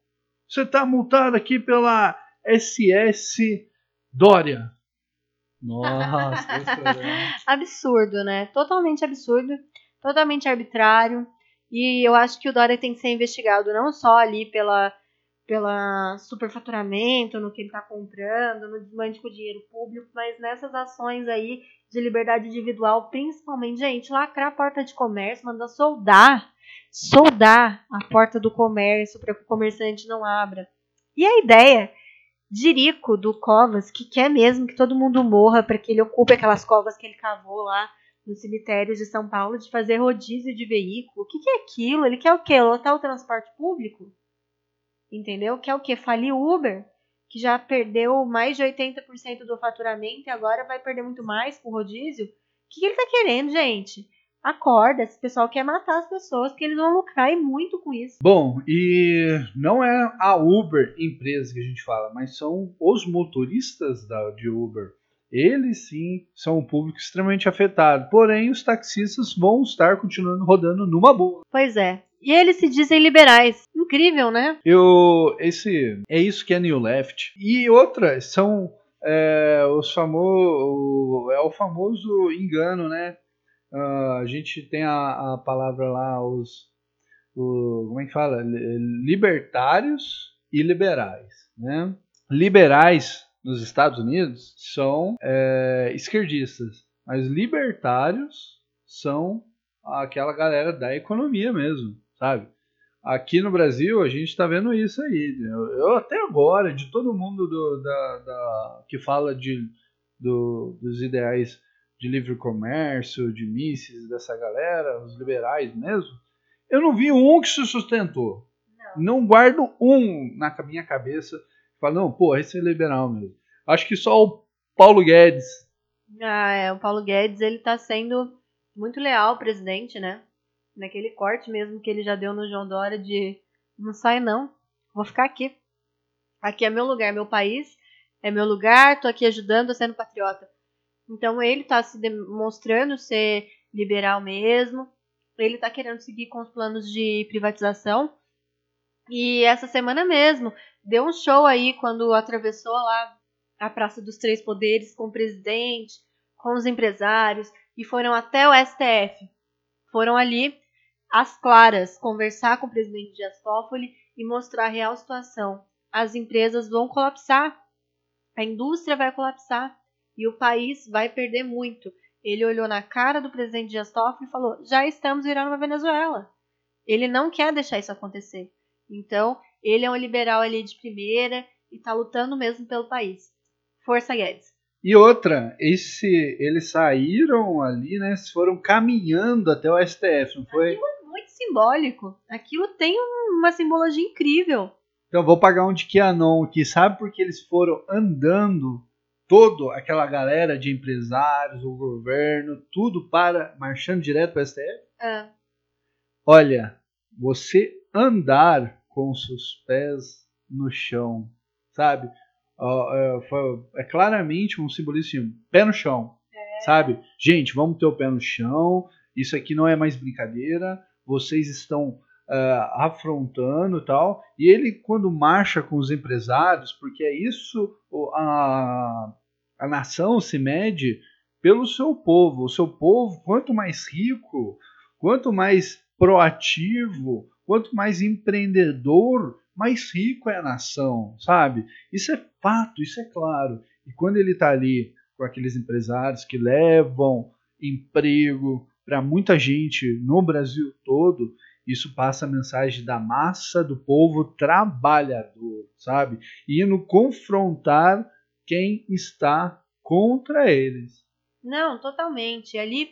você tá multado aqui pela SS Dória. Nossa, [LAUGHS] absurdo, né? Totalmente absurdo, totalmente arbitrário. E eu acho que o Dória tem que ser investigado não só ali pela, pela superfaturamento, no que ele está comprando, no desmante com o dinheiro público, mas nessas ações aí de liberdade individual, principalmente, gente, lacrar a porta de comércio, mandar soldar, soldar a porta do comércio para que o comerciante não abra. E a ideia Dirico do Covas, que quer mesmo que todo mundo morra para que ele ocupe aquelas covas que ele cavou lá no cemitério de São Paulo, de fazer rodízio de veículo. O que, que é aquilo? Ele quer o quê? Lotar o transporte público? Entendeu? Quer o quê? Falir Uber? Que já perdeu mais de 80% do faturamento e agora vai perder muito mais com rodízio? O que, que ele tá querendo, gente? Acorda, esse pessoal quer matar as pessoas, porque eles vão lucrar e muito com isso. Bom, e não é a Uber empresa que a gente fala, mas são os motoristas da, de Uber. Eles sim são um público extremamente afetado, porém os taxistas vão estar continuando rodando numa boa. Pois é. E eles se dizem liberais. Incrível, né? Eu, esse, é isso que é New Left. E outras são é, os famosos, é o famoso engano, né? Uh, a gente tem a, a palavra lá, os. O, como é que fala? Libertários e liberais. Né? Liberais nos Estados Unidos são é, esquerdistas, mas libertários são aquela galera da economia mesmo, sabe? Aqui no Brasil a gente está vendo isso aí. Eu, eu, até agora, de todo mundo do, da, da, que fala de, do, dos ideais de livre comércio, de Mises, dessa galera, os liberais mesmo, eu não vi um que se sustentou. Não, não guardo um na minha cabeça que fala, não, pô, esse é liberal mesmo. Acho que só o Paulo Guedes. Ah, é, o Paulo Guedes, ele tá sendo muito leal ao presidente, né? Naquele corte mesmo que ele já deu no João Dória de não sai não, vou ficar aqui. Aqui é meu lugar, meu país, é meu lugar, tô aqui ajudando, tô sendo patriota. Então ele está se demonstrando ser liberal mesmo. Ele está querendo seguir com os planos de privatização. E essa semana mesmo deu um show aí quando atravessou lá a Praça dos Três Poderes com o presidente, com os empresários e foram até o STF. Foram ali às claras conversar com o presidente Dias Toffoli e mostrar a real situação. As empresas vão colapsar, a indústria vai colapsar e o país vai perder muito. Ele olhou na cara do presidente Dias Toffoli e falou: já estamos virando uma Venezuela. Ele não quer deixar isso acontecer. Então, ele é um liberal ali de primeira e está lutando mesmo pelo país. Força Guedes. E outra, esse, eles saíram ali, né? Foram caminhando até o STF, não foi? Muito simbólico. Aquilo tem um- uma simbologia incrível. Então vou pagar um de Kianon aqui, sabe porque eles foram andando todo aquela galera de empresários, o governo, tudo para marchando direto para o STF? Ah, Olha, você andar com os seus pés no chão, sabe? É, é claramente um simbolismo pé no chão, sabe? Gente, vamos ter o pé no chão. Isso aqui não é mais brincadeira. Vocês estão ah, afrontando tal. E ele, quando marcha com os empresários, porque é isso a, a nação se mede pelo seu povo. O seu povo, quanto mais rico, quanto mais proativo, quanto mais empreendedor, mais rico é a nação, sabe? Isso é fato, isso é claro. E quando ele está ali com aqueles empresários que levam emprego para muita gente no Brasil todo, isso passa a mensagem da massa do povo trabalhador, sabe? Indo confrontar quem está contra eles. Não, totalmente. Ali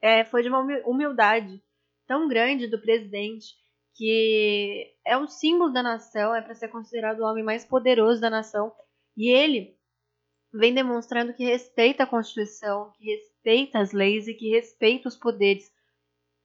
é, foi de uma humi- humildade tão grande do presidente que é um símbolo da nação, é para ser considerado o homem mais poderoso da nação. E ele vem demonstrando que respeita a Constituição, que respeita as leis e que respeita os poderes.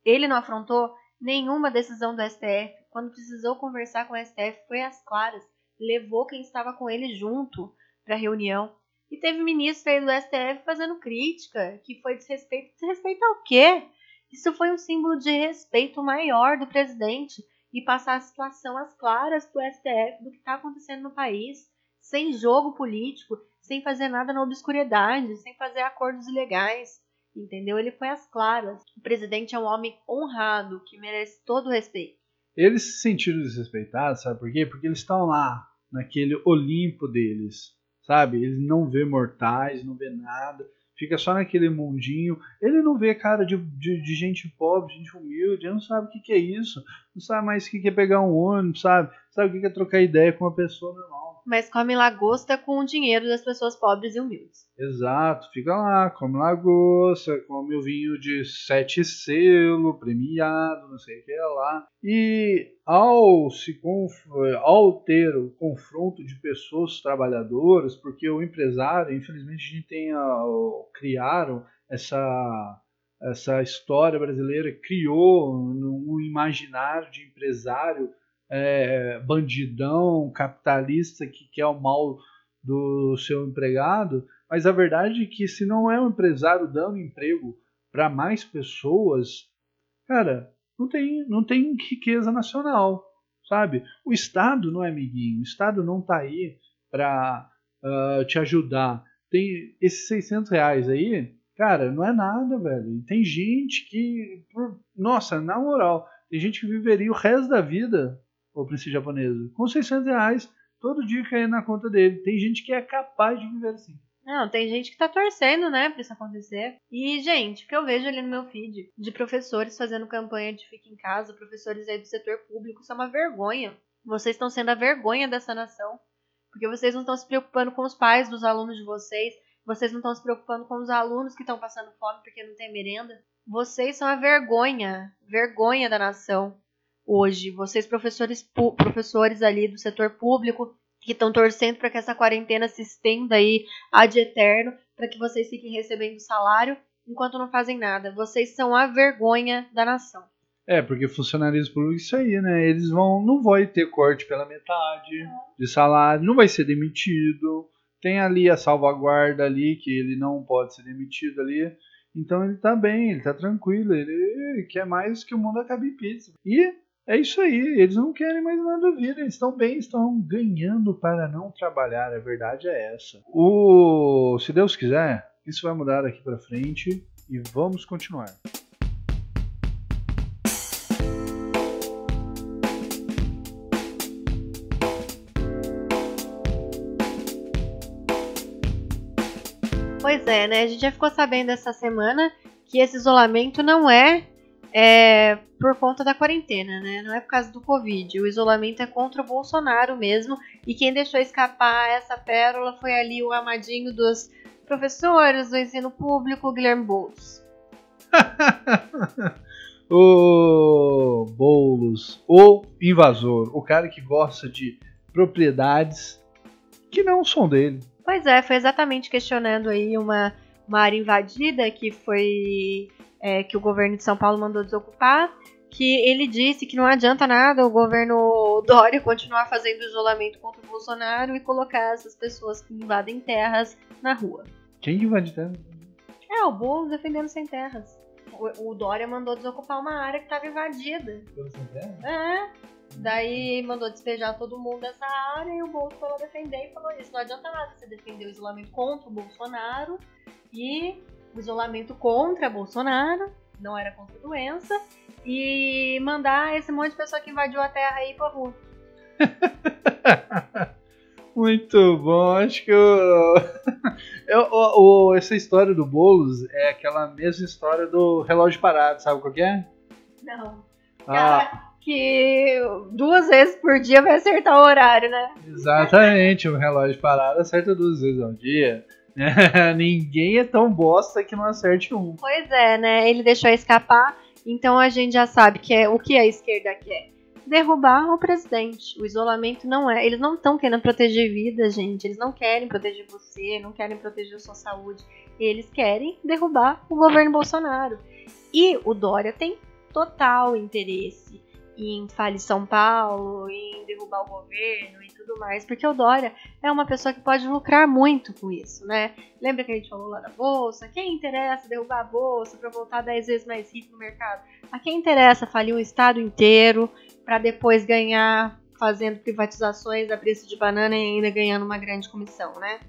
Ele não afrontou nenhuma decisão do STF. Quando precisou conversar com o STF, foi às claras. Levou quem estava com ele junto para a reunião. E teve ministro aí do STF fazendo crítica, que foi desrespeito. Desrespeito ao quê? Isso foi um símbolo de respeito maior do presidente e passar a situação às claras do STF do que está acontecendo no país, sem jogo político, sem fazer nada na obscuridade, sem fazer acordos ilegais. Entendeu? Ele foi às claras. O presidente é um homem honrado, que merece todo o respeito. Eles se sentiram desrespeitados, sabe por quê? Porque eles estão lá, naquele Olimpo deles, sabe? Eles não vê mortais, não vê nada, fica só naquele mundinho. Ele não vê cara de, de, de gente pobre, gente humilde, ele não sabe o que, que é isso, não sabe mais o que, que é pegar um ônibus, sabe? Sabe o que, que é trocar ideia com uma pessoa normal. Mas come lagosta com o dinheiro das pessoas pobres e humildes. Exato, fica lá, come lagosta, come o vinho de sete selo, premiado, não sei o que é lá. E ao, se ao ter o confronto de pessoas trabalhadoras, porque o empresário, infelizmente a gente tem a... criaram essa essa história brasileira criou um imaginário de empresário é, bandidão, capitalista que quer o mal do seu empregado, mas a verdade é que se não é um empresário dando emprego para mais pessoas, cara, não tem, não tem riqueza nacional, sabe? O Estado não é amiguinho, o Estado não tá aí para uh, te ajudar. Tem esses 600 reais aí, cara, não é nada, velho. Tem gente que, nossa, na moral, tem gente que viveria o resto da vida, o príncipe japonês, com 600 reais todo dia caindo na conta dele. Tem gente que é capaz de viver assim. Não, tem gente que tá torcendo, né, pra isso acontecer. E, gente, o que eu vejo ali no meu feed de professores fazendo campanha de fica em casa, professores aí do setor público, isso é uma vergonha. Vocês estão sendo a vergonha dessa nação. Porque vocês não estão se preocupando com os pais dos alunos de vocês, vocês não estão se preocupando com os alunos que estão passando fome porque não tem merenda. Vocês são a vergonha, vergonha da nação hoje. Vocês, professores, professores ali do setor público, que estão torcendo para que essa quarentena se estenda aí ad eterno, para que vocês fiquem recebendo salário enquanto não fazem nada. Vocês são a vergonha da nação. É, porque funcionários públicos isso aí, né? Eles vão não vai ter corte pela metade de salário, não vai ser demitido. Tem ali a salvaguarda ali que ele não pode ser demitido ali. Então ele tá bem, ele tá tranquilo, ele quer mais que o mundo acabe em pizza. E é isso aí, eles não querem mais nada da vida, eles estão bem, estão ganhando para não trabalhar, a verdade é essa. O, se Deus quiser, isso vai mudar daqui para frente e vamos continuar. Pois é, né? A gente já ficou sabendo essa semana que esse isolamento não é é por conta da quarentena, né? Não é por causa do Covid. O isolamento é contra o Bolsonaro mesmo. E quem deixou escapar essa pérola foi ali o amadinho dos, professores do ensino público, Guilherme Boulos. [LAUGHS] o Boulos, o invasor, o cara que gosta de propriedades que não são dele. Pois é, foi exatamente questionando aí uma, uma área invadida que foi é, que o governo de São Paulo mandou desocupar, que ele disse que não adianta nada o governo Dória continuar fazendo isolamento contra o Bolsonaro e colocar essas pessoas que invadem terras na rua. Quem que invade terra? É, o Boulos defendendo sem terras. O, o Dória mandou desocupar uma área que estava invadida. É. Daí mandou despejar todo mundo dessa área e o Bolsonaro foi lá defender e falou isso. Não adianta nada você defender o isolamento contra o Bolsonaro e o isolamento contra Bolsonaro, não era contra a doença, e mandar esse monte de pessoa que invadiu a terra aí pra rua. [LAUGHS] Muito bom, acho que eu, [LAUGHS] eu, o- o- essa história do Boulos é aquela mesma história do relógio parado, sabe qual que é? Não. Ah, Cara, que duas vezes por dia vai acertar o horário, né? exatamente, o relógio parado acerta duas vezes ao dia. [LAUGHS] Ninguém é tão bosta que não acerte um. Pois é, né? Ele deixou escapar, então a gente já sabe que é o que a esquerda quer. Derrubar o presidente. O isolamento não é. Eles não estão querendo proteger vida, gente. Eles não querem proteger você, não querem proteger a sua saúde. Eles querem derrubar o governo Bolsonaro. E o Dória tem total interesse em falir São Paulo, em derrubar o governo e tudo mais, porque o Dória é uma pessoa que pode lucrar muito com isso, né? Lembra que a gente falou lá da bolsa? Quem interessa derrubar a bolsa para voltar 10 vezes mais rico no mercado? A quem interessa falir um estado inteiro para depois ganhar fazendo privatizações a preço de banana e ainda ganhando uma grande comissão, né?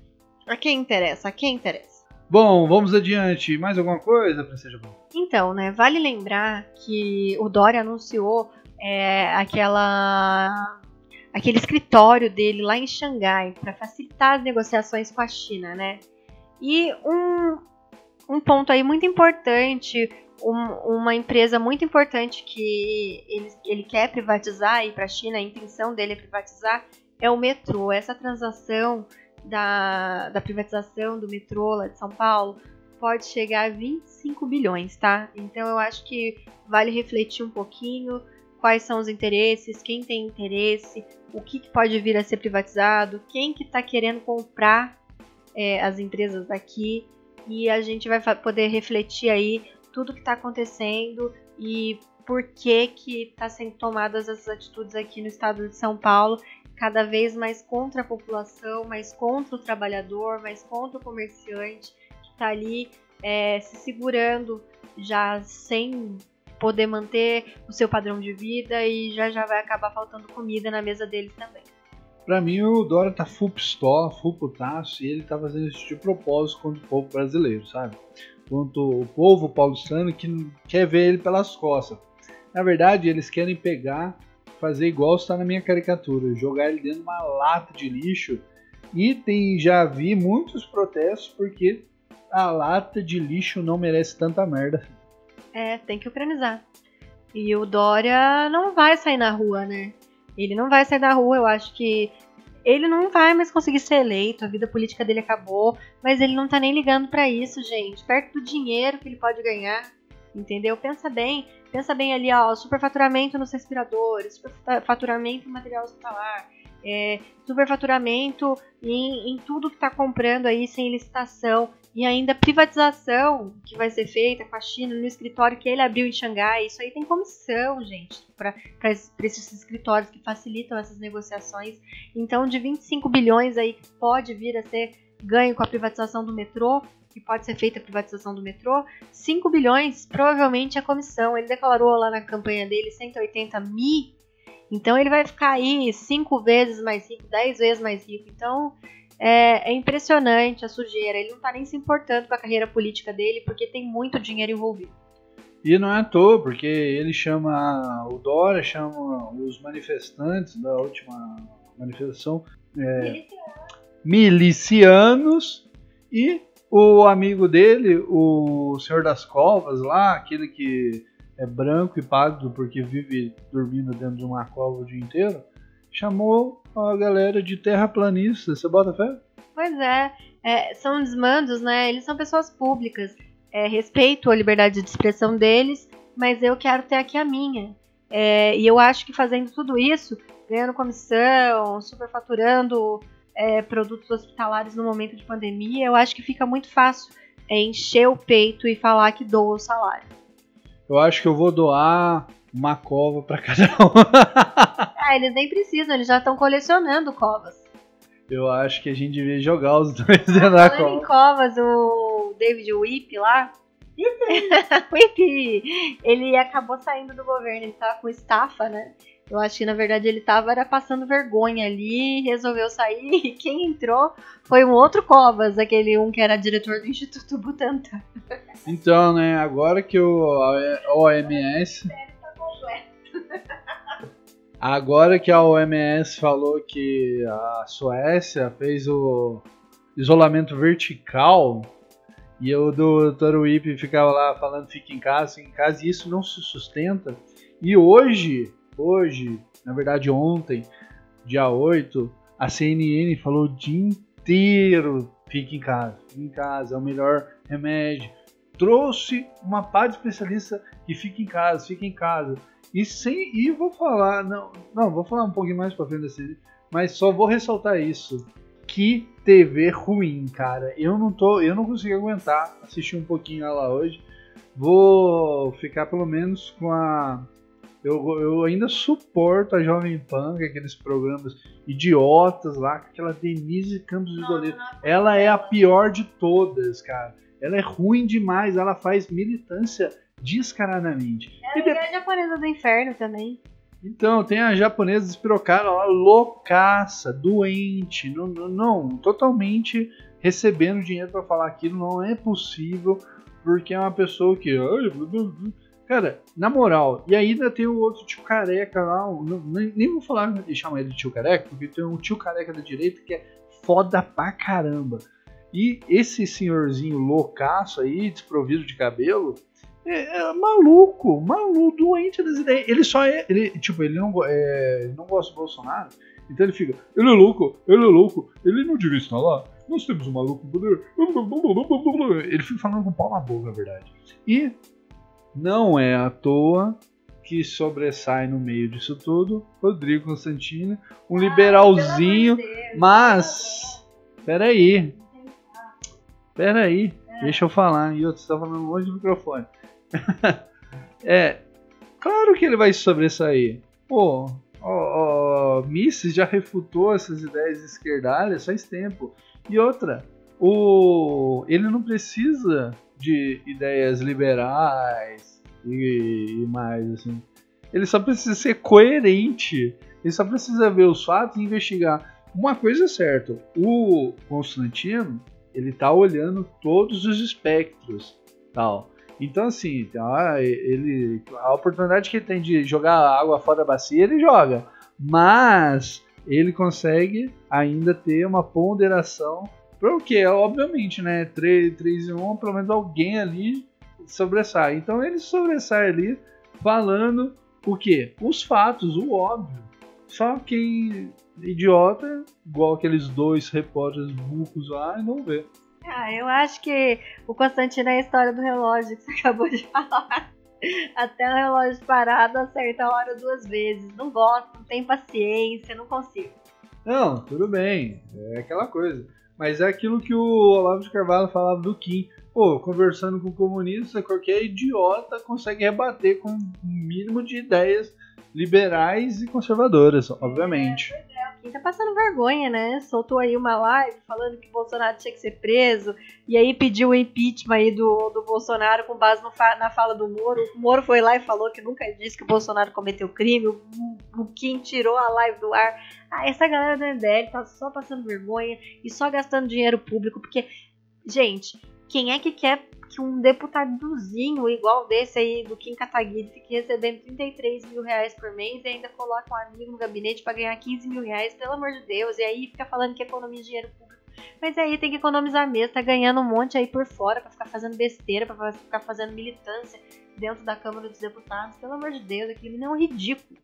A quem interessa? A quem interessa? Bom, vamos adiante. Mais alguma coisa seja bom? Então, né, vale lembrar que o Dória anunciou é, aquela aquele escritório dele lá em Xangai para facilitar as negociações com a China, né? E um, um ponto aí muito importante, um- uma empresa muito importante que ele, ele quer privatizar e para a China a intenção dele é privatizar é o metrô. Essa transação da, da privatização do metrô lá de São Paulo pode chegar a 25 bilhões, tá? Então eu acho que vale refletir um pouquinho quais são os interesses, quem tem interesse, o que, que pode vir a ser privatizado, quem que está querendo comprar é, as empresas daqui. E a gente vai poder refletir aí tudo que está acontecendo e por que que está sendo tomadas essas atitudes aqui no estado de São Paulo, cada vez mais contra a população, mais contra o trabalhador, mais contra o comerciante que está ali é, se segurando já sem poder manter o seu padrão de vida e já já vai acabar faltando comida na mesa deles também. Pra mim, o Dória tá full pistola, full putaço, e ele tá fazendo isso de propósito contra o povo brasileiro, sabe? Contra o povo paulistano que quer ver ele pelas costas. Na verdade, eles querem pegar, fazer igual está na minha caricatura, jogar ele dentro de uma lata de lixo. E tem, já vi muitos protestos porque a lata de lixo não merece tanta merda. É, tem que ucranizar. E o Dória não vai sair na rua, né? Ele não vai sair na rua, eu acho que ele não vai mais conseguir ser eleito, a vida política dele acabou, mas ele não tá nem ligando pra isso, gente. Perto do dinheiro que ele pode ganhar, entendeu? Pensa bem, pensa bem ali, ó, superfaturamento nos respiradores, superfaturamento em material hospitalar, é, superfaturamento em, em tudo que tá comprando aí sem licitação e ainda privatização que vai ser feita com a China no escritório que ele abriu em Xangai. Isso aí tem comissão, gente, para esses escritórios que facilitam essas negociações. Então, de 25 bilhões aí que pode vir a ser ganho com a privatização do metrô, que pode ser feita a privatização do metrô, 5 bilhões provavelmente é comissão. Ele declarou lá na campanha dele 180 mil. Então ele vai ficar aí cinco vezes mais rico, 10 vezes mais rico. Então é, é impressionante a sujeira. Ele não tá nem se importando com a carreira política dele, porque tem muito dinheiro envolvido. E não é à toa, porque ele chama o Dória, chama os manifestantes da última manifestação milicianos e o amigo dele, o Senhor das Covas lá, aquele que é branco e pálido porque vive dormindo dentro de uma cova o dia inteiro, chamou a galera de terraplanista. Você bota fé? Pois é, é, são desmandos, né? Eles são pessoas públicas. É, respeito a liberdade de expressão deles, mas eu quero ter aqui a minha. É, e eu acho que fazendo tudo isso, ganhando comissão, superfaturando é, produtos hospitalares no momento de pandemia, eu acho que fica muito fácil é, encher o peito e falar que doa o salário. Eu acho que eu vou doar uma cova pra cada um. [LAUGHS] Ah, eles nem precisam, eles já estão colecionando covas. Eu acho que a gente devia jogar os dois dentro da Falando em cova. covas, o David Whip lá. [LAUGHS] Whip! Ele acabou saindo do governo, ele tava com estafa, né? Eu acho que na verdade ele tava era passando vergonha ali, resolveu sair [LAUGHS] e quem entrou foi um outro Covas, aquele um que era diretor do Instituto Butantan. Então, né, agora que o a [LAUGHS] OMS. Agora que a OMS falou que a Suécia fez o isolamento vertical e o Dr. Wip ficava lá falando fica em casa, fica em casa, e isso não se sustenta. E hoje, hoje, na verdade ontem, dia 8, a CNN falou o dia inteiro fica em casa, fica em casa, é o melhor remédio. Trouxe uma pá de especialista que fica em casa, fica em casa. E sem e vou falar, não, não, vou falar um pouquinho mais pra frente desse, mas só vou ressaltar isso. Que TV ruim, cara. Eu não tô, eu não consegui aguentar assistir um pouquinho ela hoje. Vou ficar pelo menos com a eu, eu ainda suporto a Jovem Pan, é aqueles programas idiotas lá, aquela Denise Campos de Toledo. Ela é a pior de todas, cara. Ela é ruim demais, ela faz militância descaradamente. E de- Ela é a japonesa do inferno também. Então, tem a japonesa despirocada lá, loucaça, doente, não, não, não, totalmente recebendo dinheiro pra falar aquilo, não é possível, porque é uma pessoa que. Cara, na moral, e ainda tem o outro tio careca lá, não- nem, nem vou falar e chamar ele de tio careca, porque tem um tio careca da direita que é foda pra caramba. E esse senhorzinho loucaço aí, desprovido de cabelo, é, é maluco, maluco, doente das ideias. Ele só é. Ele, tipo, ele não, é, não gosta do Bolsonaro. Então ele fica, ele é louco, ele é louco, ele não devia estar lá. Nós temos um maluco no poder. [LAUGHS] Ele fica falando com o pau na boca, na verdade. E não é à toa que sobressai no meio disso tudo Rodrigo Constantino, um liberalzinho, mas. Peraí, peraí, deixa eu falar. E outro, você tá falando longe do microfone. [LAUGHS] é, claro que ele vai se sobressair. Pô, ó, ó, Mises já refutou essas ideias esquerdárias faz tempo. E outra, o, ele não precisa de ideias liberais e, e mais assim. Ele só precisa ser coerente. Ele só precisa ver os fatos e investigar. Uma coisa é certa, o Constantino, ele tá olhando todos os espectros, tal. Então assim, tá, ele a oportunidade que ele tem de jogar água fora da bacia, ele joga. Mas ele consegue ainda ter uma ponderação porque, obviamente, né, 3, 3 e 1, pelo menos alguém ali sobressai. Então ele sobressai ali falando o quê? Os fatos, o óbvio. Só quem idiota, igual aqueles dois repórteres burros lá, não vê. Ah, eu acho que o Constantino é a história do relógio que você [LAUGHS] acabou de falar. Até o relógio parado acerta a hora duas vezes. Não gosto, não tenho paciência, não consigo. Não, tudo bem, é aquela coisa. Mas é aquilo que o Olavo de Carvalho falava do Kim. Pô, conversando com comunista, qualquer idiota consegue rebater com um mínimo de ideias liberais e conservadoras, obviamente. Quem tá passando vergonha, né? Soltou aí uma live falando que Bolsonaro tinha que ser preso. E aí pediu o impeachment aí do, do Bolsonaro com base fa- na fala do Moro. O Moro foi lá e falou que nunca disse que o Bolsonaro cometeu crime. O, o Kim tirou a live do ar. Ah, essa galera do MBL tá só passando vergonha e só gastando dinheiro público. Porque, gente, quem é que quer que um deputadozinho igual desse aí do Kim Kataguiri fique recebendo 33 mil reais por mês e ainda coloca um amigo no gabinete pra ganhar 15 mil reais, pelo amor de Deus, e aí fica falando que economiza dinheiro público. Mas aí tem que economizar mesmo, tá ganhando um monte aí por fora pra ficar fazendo besteira, pra ficar fazendo militância dentro da Câmara dos Deputados. Pelo amor de Deus, aquele menino é um ridículo.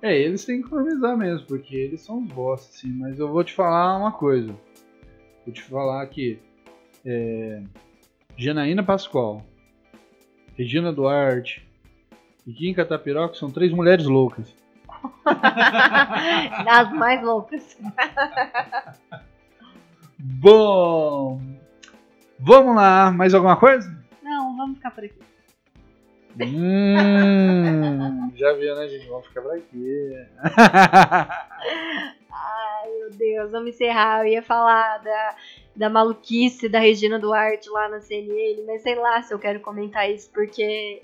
É, eles têm que economizar mesmo, porque eles são os boss, assim. Mas eu vou te falar uma coisa. Vou te falar aqui. É, Janaína Pascoal, Regina Duarte e Kim Catapiroca são três mulheres loucas. [LAUGHS] Das mais loucas. [LAUGHS] Bom, vamos lá. Mais alguma coisa? Não, vamos ficar por aqui. Hum, já viu, né, gente? Vamos ficar por aqui. [LAUGHS] Ai, meu Deus, vamos encerrar. Eu ia falar da, da maluquice da Regina Duarte lá na CNN, mas sei lá se eu quero comentar isso, porque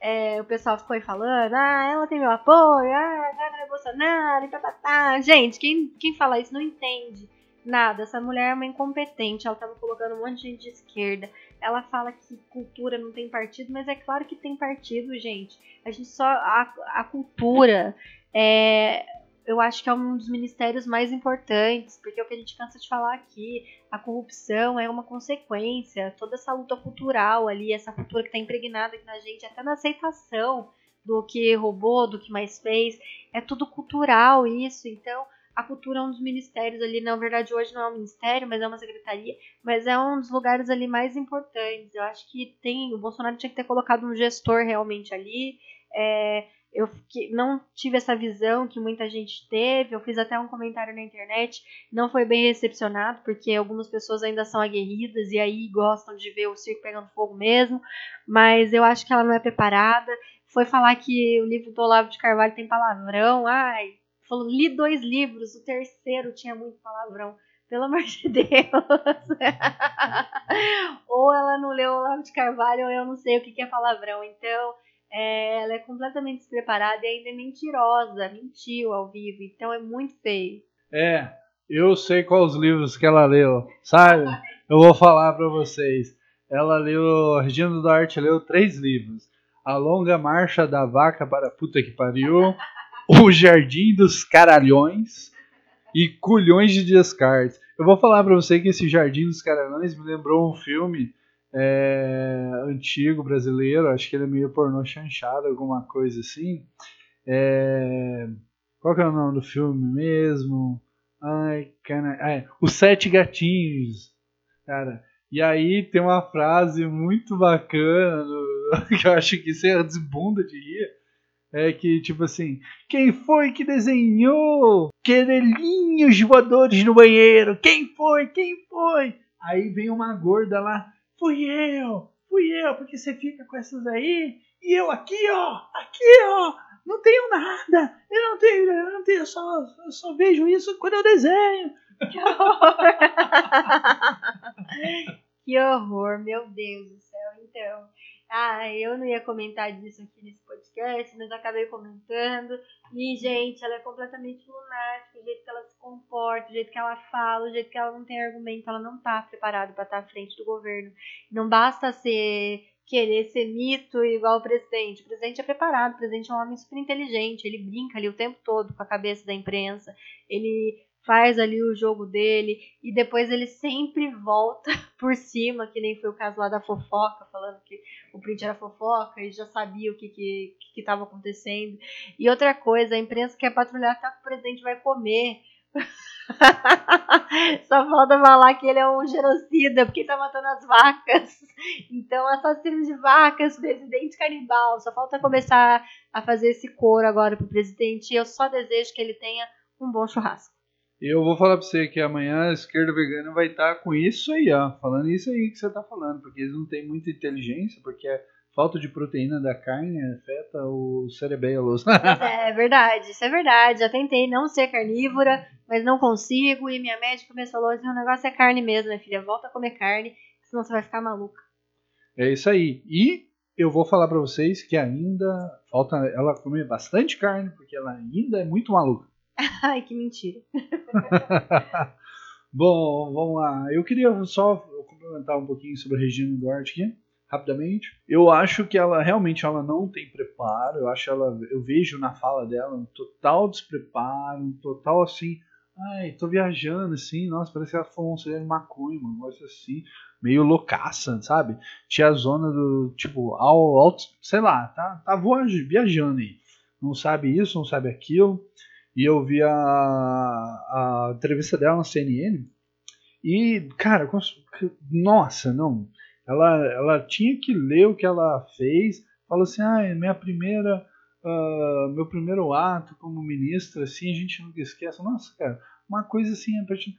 é, o pessoal ficou aí falando, ah, ela tem meu apoio, ah, agora é Bolsonaro, e tá, tá, tá. Gente, quem, quem fala isso não entende nada. Essa mulher é uma incompetente, ela tava colocando um monte de gente de esquerda. Ela fala que cultura não tem partido, mas é claro que tem partido, gente. A gente só. A, a cultura é. Eu acho que é um dos ministérios mais importantes, porque é o que a gente cansa de falar aqui. A corrupção é uma consequência, toda essa luta cultural ali, essa cultura que está impregnada aqui na gente, até na aceitação do que roubou, do que mais fez, é tudo cultural isso. Então, a cultura é um dos ministérios ali, na verdade hoje não é um ministério, mas é uma secretaria, mas é um dos lugares ali mais importantes. Eu acho que tem, o Bolsonaro tinha que ter colocado um gestor realmente ali. É, eu fiquei- não tive essa visão que muita gente teve. Eu fiz até um comentário na internet, não foi bem recepcionado, porque algumas pessoas ainda são aguerridas e aí gostam de ver o circo pegando fogo mesmo. Mas eu acho que ela não é preparada. Foi falar que o livro do Olavo de Carvalho tem palavrão. Ai, falou, li dois livros, o terceiro tinha muito palavrão. Pelo amor de Deus. [LAUGHS] ou ela não leu o Olavo de Carvalho, ou eu não sei o que é palavrão. Então, é, ela é completamente despreparada e ainda é mentirosa. Mentiu ao vivo. Então é muito feio. É, eu sei quais os livros que ela leu, sabe? Eu vou falar pra vocês. Ela leu, Regina Duarte leu três livros: A Longa Marcha da Vaca para Puta que Pariu, O Jardim dos Caralhões e Culhões de Descartes. Eu vou falar pra você que esse Jardim dos Caralhões me lembrou um filme é, antigo brasileiro, acho que ele é meio pornô chanchado, alguma coisa assim. É, qual que é o nome do filme mesmo? Ai, é, Os Sete Gatinhos. Cara. E aí tem uma frase muito bacana [LAUGHS] que eu acho que você desbunda de rir. É que, tipo assim, quem foi que desenhou querelinhos voadores no banheiro? Quem foi? Quem foi? Aí vem uma gorda lá, fui eu, fui eu, porque você fica com essas aí, e eu aqui, ó, aqui, ó, não tenho nada, eu não tenho, eu não tenho, eu só, eu só vejo isso quando eu desenho. Que horror! [LAUGHS] que horror, meu Deus do céu. Então, ah, eu não ia comentar disso aqui nesse podcast, mas acabei comentando. E, gente, ela é completamente lunática, o jeito que ela se comporta, o jeito que ela fala, o jeito que ela não tem argumento, ela não tá preparada para estar à frente do governo. Não basta ser querer ser mito igual o presidente. O presidente é preparado, o presidente é um homem super inteligente, ele brinca ali o tempo todo com a cabeça da imprensa, ele faz ali o jogo dele e depois ele sempre volta [LAUGHS] por cima, que nem foi o caso lá da fofoca, falando que o print era fofoca e já sabia o que que estava acontecendo. E outra coisa, a imprensa quer patrulhar até o que o presidente vai comer. [LAUGHS] Só falta falar que ele é um genocida porque tá matando as vacas. Então, assassino de vacas, presidente canibal. Só falta começar a fazer esse coro agora pro presidente. E eu só desejo que ele tenha um bom churrasco. Eu vou falar pra você que amanhã a esquerda vegana vai estar com isso aí, ó. Falando isso aí que você tá falando, porque eles não têm muita inteligência, porque a falta de proteína da carne afeta o cerebelos. É verdade, isso é verdade. Já tentei não ser carnívora, mas não consigo. E minha médica me falou assim: o negócio é carne mesmo, minha filha. Volta a comer carne, senão você vai ficar maluca. é isso aí. E eu vou falar pra vocês que ainda falta ela comer bastante carne, porque ela ainda é muito maluca. [LAUGHS] Ai, que mentira. [LAUGHS] Bom, vamos lá. Eu queria só complementar um pouquinho sobre a Regina Duarte aqui, rapidamente. Eu acho que ela realmente ela não tem preparo. Eu acho ela, eu vejo na fala dela um total despreparo, um total assim. Ai, tô viajando assim, nossa, parece que ela foi um de maconha, um negócio assim, meio loucaça, sabe? Tinha a zona do, tipo, ao, sei lá, tá, tá voa- viajando aí. Não sabe isso, não sabe aquilo. E eu vi a, a entrevista dela na CNN. E, cara, nossa, não. Ela, ela tinha que ler o que ela fez. Falou assim: ah, é minha primeira. ah, meu primeiro ato como ministra, assim, a gente nunca esquece. Nossa, cara, uma coisa assim. partir-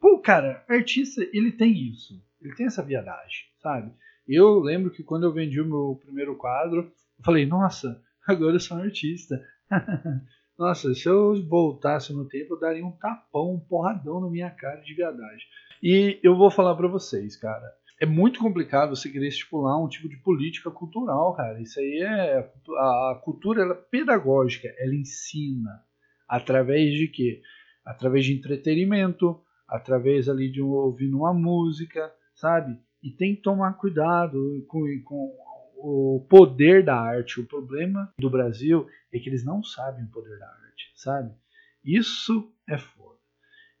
Pô, cara, artista, ele tem isso. Ele tem essa viadagem, sabe? Eu lembro que quando eu vendi o meu primeiro quadro, eu falei: nossa, agora eu sou um artista. [LAUGHS] Nossa, se eu voltasse no tempo, eu daria um tapão, um porradão na minha cara de viadagem. E eu vou falar pra vocês, cara. É muito complicado você querer estipular um tipo de política cultural, cara. Isso aí é. A, cultura ela é pedagógica, ela ensina. Através de quê? Através de entretenimento, através ali de um, ouvindo uma música, sabe? E tem que tomar cuidado com, com o poder da arte. O problema do Brasil é que eles não sabem o poder da arte, sabe? Isso é foda.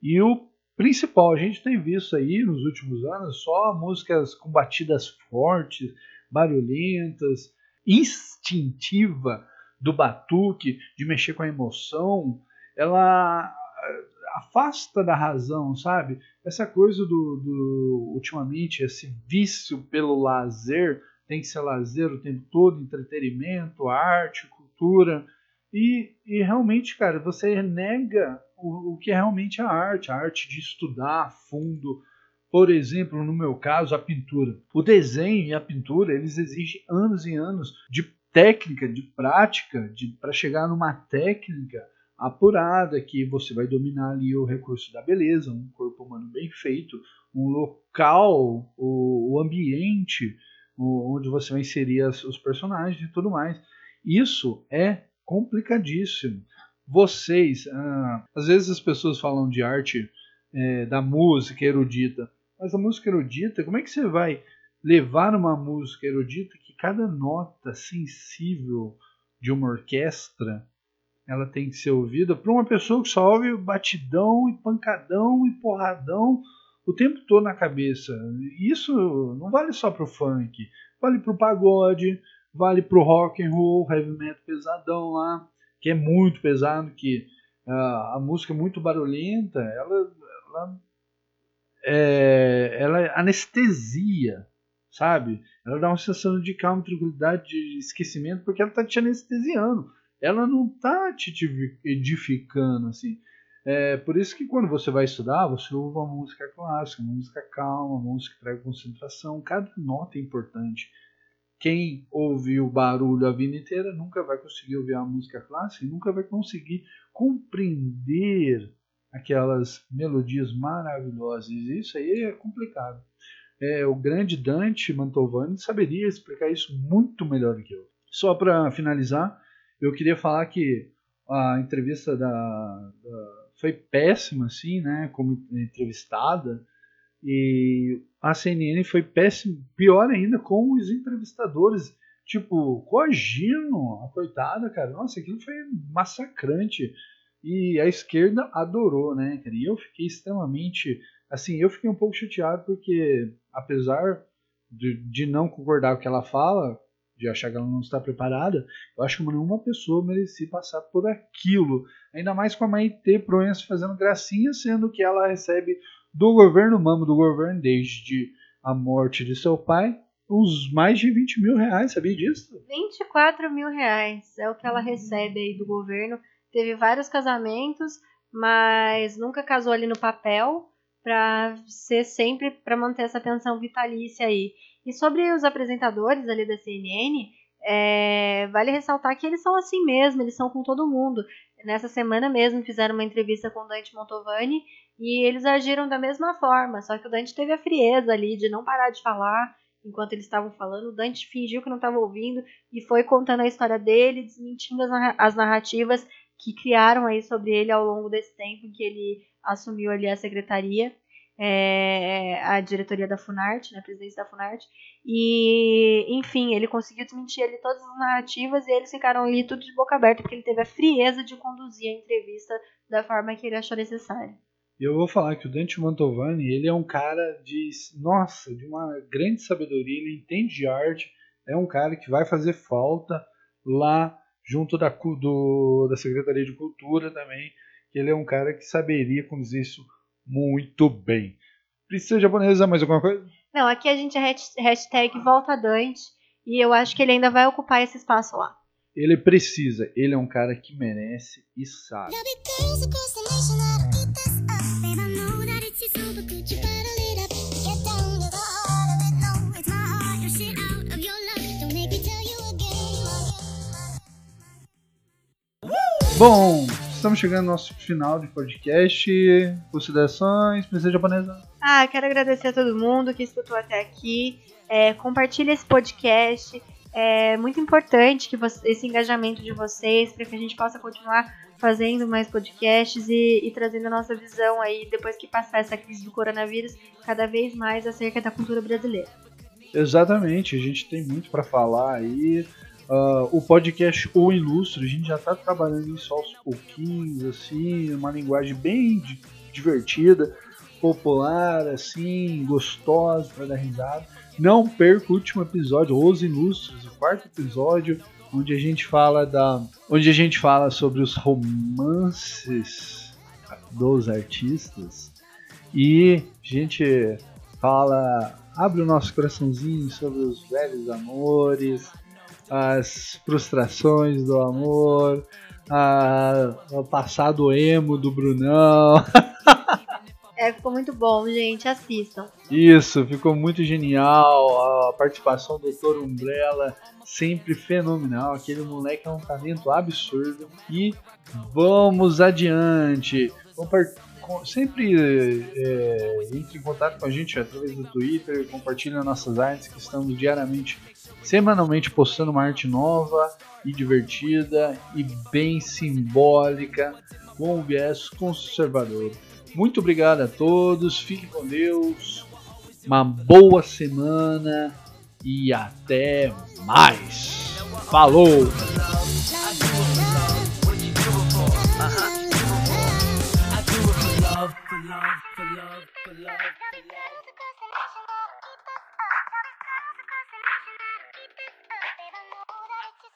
E o principal, a gente tem visto aí nos últimos anos só músicas com batidas fortes, barulhentas, instintiva do batuque, de mexer com a emoção, ela afasta da razão, sabe? Essa coisa do, do ultimamente, esse vício pelo lazer, tem que ser lazer o tempo todo, entretenimento, arte, cultura. E, e realmente, cara, você renega o, o que é realmente a arte, a arte de estudar a fundo. Por exemplo, no meu caso, a pintura. O desenho e a pintura, eles exigem anos e anos de técnica, de prática, para chegar numa técnica apurada que você vai dominar ali o recurso da beleza, um corpo humano bem feito, um local, o, o ambiente onde você vai inserir as, os personagens e tudo mais. Isso é complicadíssimo. Vocês, ah, às vezes as pessoas falam de arte é, da música erudita, mas a música erudita, como é que você vai levar uma música erudita que cada nota sensível de uma orquestra ela tem que ser ouvida para uma pessoa que só ouve batidão e pancadão e porradão o tempo todo na cabeça. Isso não vale só pro funk, vale pro pagode, vale pro rock and roll, heavy metal pesadão lá, que é muito pesado, que uh, a música é muito barulhenta, ela, ela, é, ela anestesia, sabe? Ela dá uma sensação de calma, tranquilidade, de esquecimento, porque ela tá te anestesiando. Ela não tá te edificando, assim. É por isso que quando você vai estudar, você ouve uma música clássica, uma música calma, uma música que traz concentração. Cada nota é importante. Quem ouviu barulho a vida inteira nunca vai conseguir ouvir a música clássica e nunca vai conseguir compreender aquelas melodias maravilhosas. Isso aí é complicado. É, o grande Dante Mantovani saberia explicar isso muito melhor que eu. Só para finalizar, eu queria falar que a entrevista da, da foi péssima, assim, né, como entrevistada, e a CNN foi péssima, pior ainda com os entrevistadores, tipo, coagindo a coitada, cara, nossa, aquilo foi massacrante, e a esquerda adorou, né, cara, e eu fiquei extremamente, assim, eu fiquei um pouco chateado porque, apesar de, de não concordar com o que ela fala, de achar que ela não está preparada, eu acho que nenhuma pessoa merecia passar por aquilo. Ainda mais com a Maite Proença fazendo gracinha, sendo que ela recebe do governo, mamo do governo, desde a morte de seu pai, uns mais de 20 mil reais, sabia disso? 24 mil reais é o que ela recebe aí do governo. Teve vários casamentos, mas nunca casou ali no papel para ser sempre para manter essa pensão vitalícia aí. E sobre os apresentadores ali da CNN, é, vale ressaltar que eles são assim mesmo, eles são com todo mundo. Nessa semana mesmo fizeram uma entrevista com o Dante Mantovani e eles agiram da mesma forma, só que o Dante teve a frieza ali de não parar de falar enquanto eles estavam falando. O Dante fingiu que não estava ouvindo e foi contando a história dele, desmentindo as narrativas que criaram aí sobre ele ao longo desse tempo em que ele assumiu ali a secretaria é, a diretoria da Funarte, né, a presidência da Funarte, e enfim, ele conseguiu desmentir ali todas as narrativas e eles ficaram ali tudo de boca aberta porque ele teve a frieza de conduzir a entrevista da forma que ele achou necessária. Eu vou falar que o Dante Mantovani, ele é um cara de, nossa, de uma grande sabedoria, ele entende de arte, é um cara que vai fazer falta lá junto da, do, da Secretaria de Cultura também, que ele é um cara que saberia conduzir isso muito bem. Precisa japonesa, mais alguma coisa? Não, aqui a gente é hasht- hashtag volta Dante e eu acho que ele ainda vai ocupar esse espaço lá. Ele precisa, ele é um cara que merece e sabe. Bom, estamos chegando ao nosso final de podcast. Considerações, precisa japonesa? Ah, quero agradecer a todo mundo que escutou até aqui. É, compartilhe esse podcast. É muito importante que você- esse engajamento de vocês para que a gente possa continuar fazendo mais podcasts e, e trazendo a nossa visão aí depois que passar essa crise do coronavírus cada vez mais acerca da cultura brasileira. Exatamente, a gente tem muito para falar aí. Ah, o podcast O Ilustre, a gente já tá trabalhando isso aos pouquinhos, assim, uma linguagem bem di- divertida, popular, assim, gostosa para dar risada. Não perca o último episódio, Os Ilustres, o quarto episódio, onde a gente fala da, onde a gente fala sobre os romances dos artistas e a gente fala, abre o nosso coraçãozinho sobre os velhos amores, as frustrações do amor, a- o passado emo do Brunão. É, ficou muito bom, gente. Assistam. Isso, ficou muito genial. A participação do Dr. Umbrella sempre fenomenal. Aquele moleque é um talento absurdo. E vamos adiante. Sempre é, entre em contato com a gente através do Twitter, compartilhe nossas artes que estamos diariamente, semanalmente postando uma arte nova e divertida e bem simbólica com um viés conservador. Muito obrigado a todos, fiquem com Deus, uma boa semana e até mais. Falou!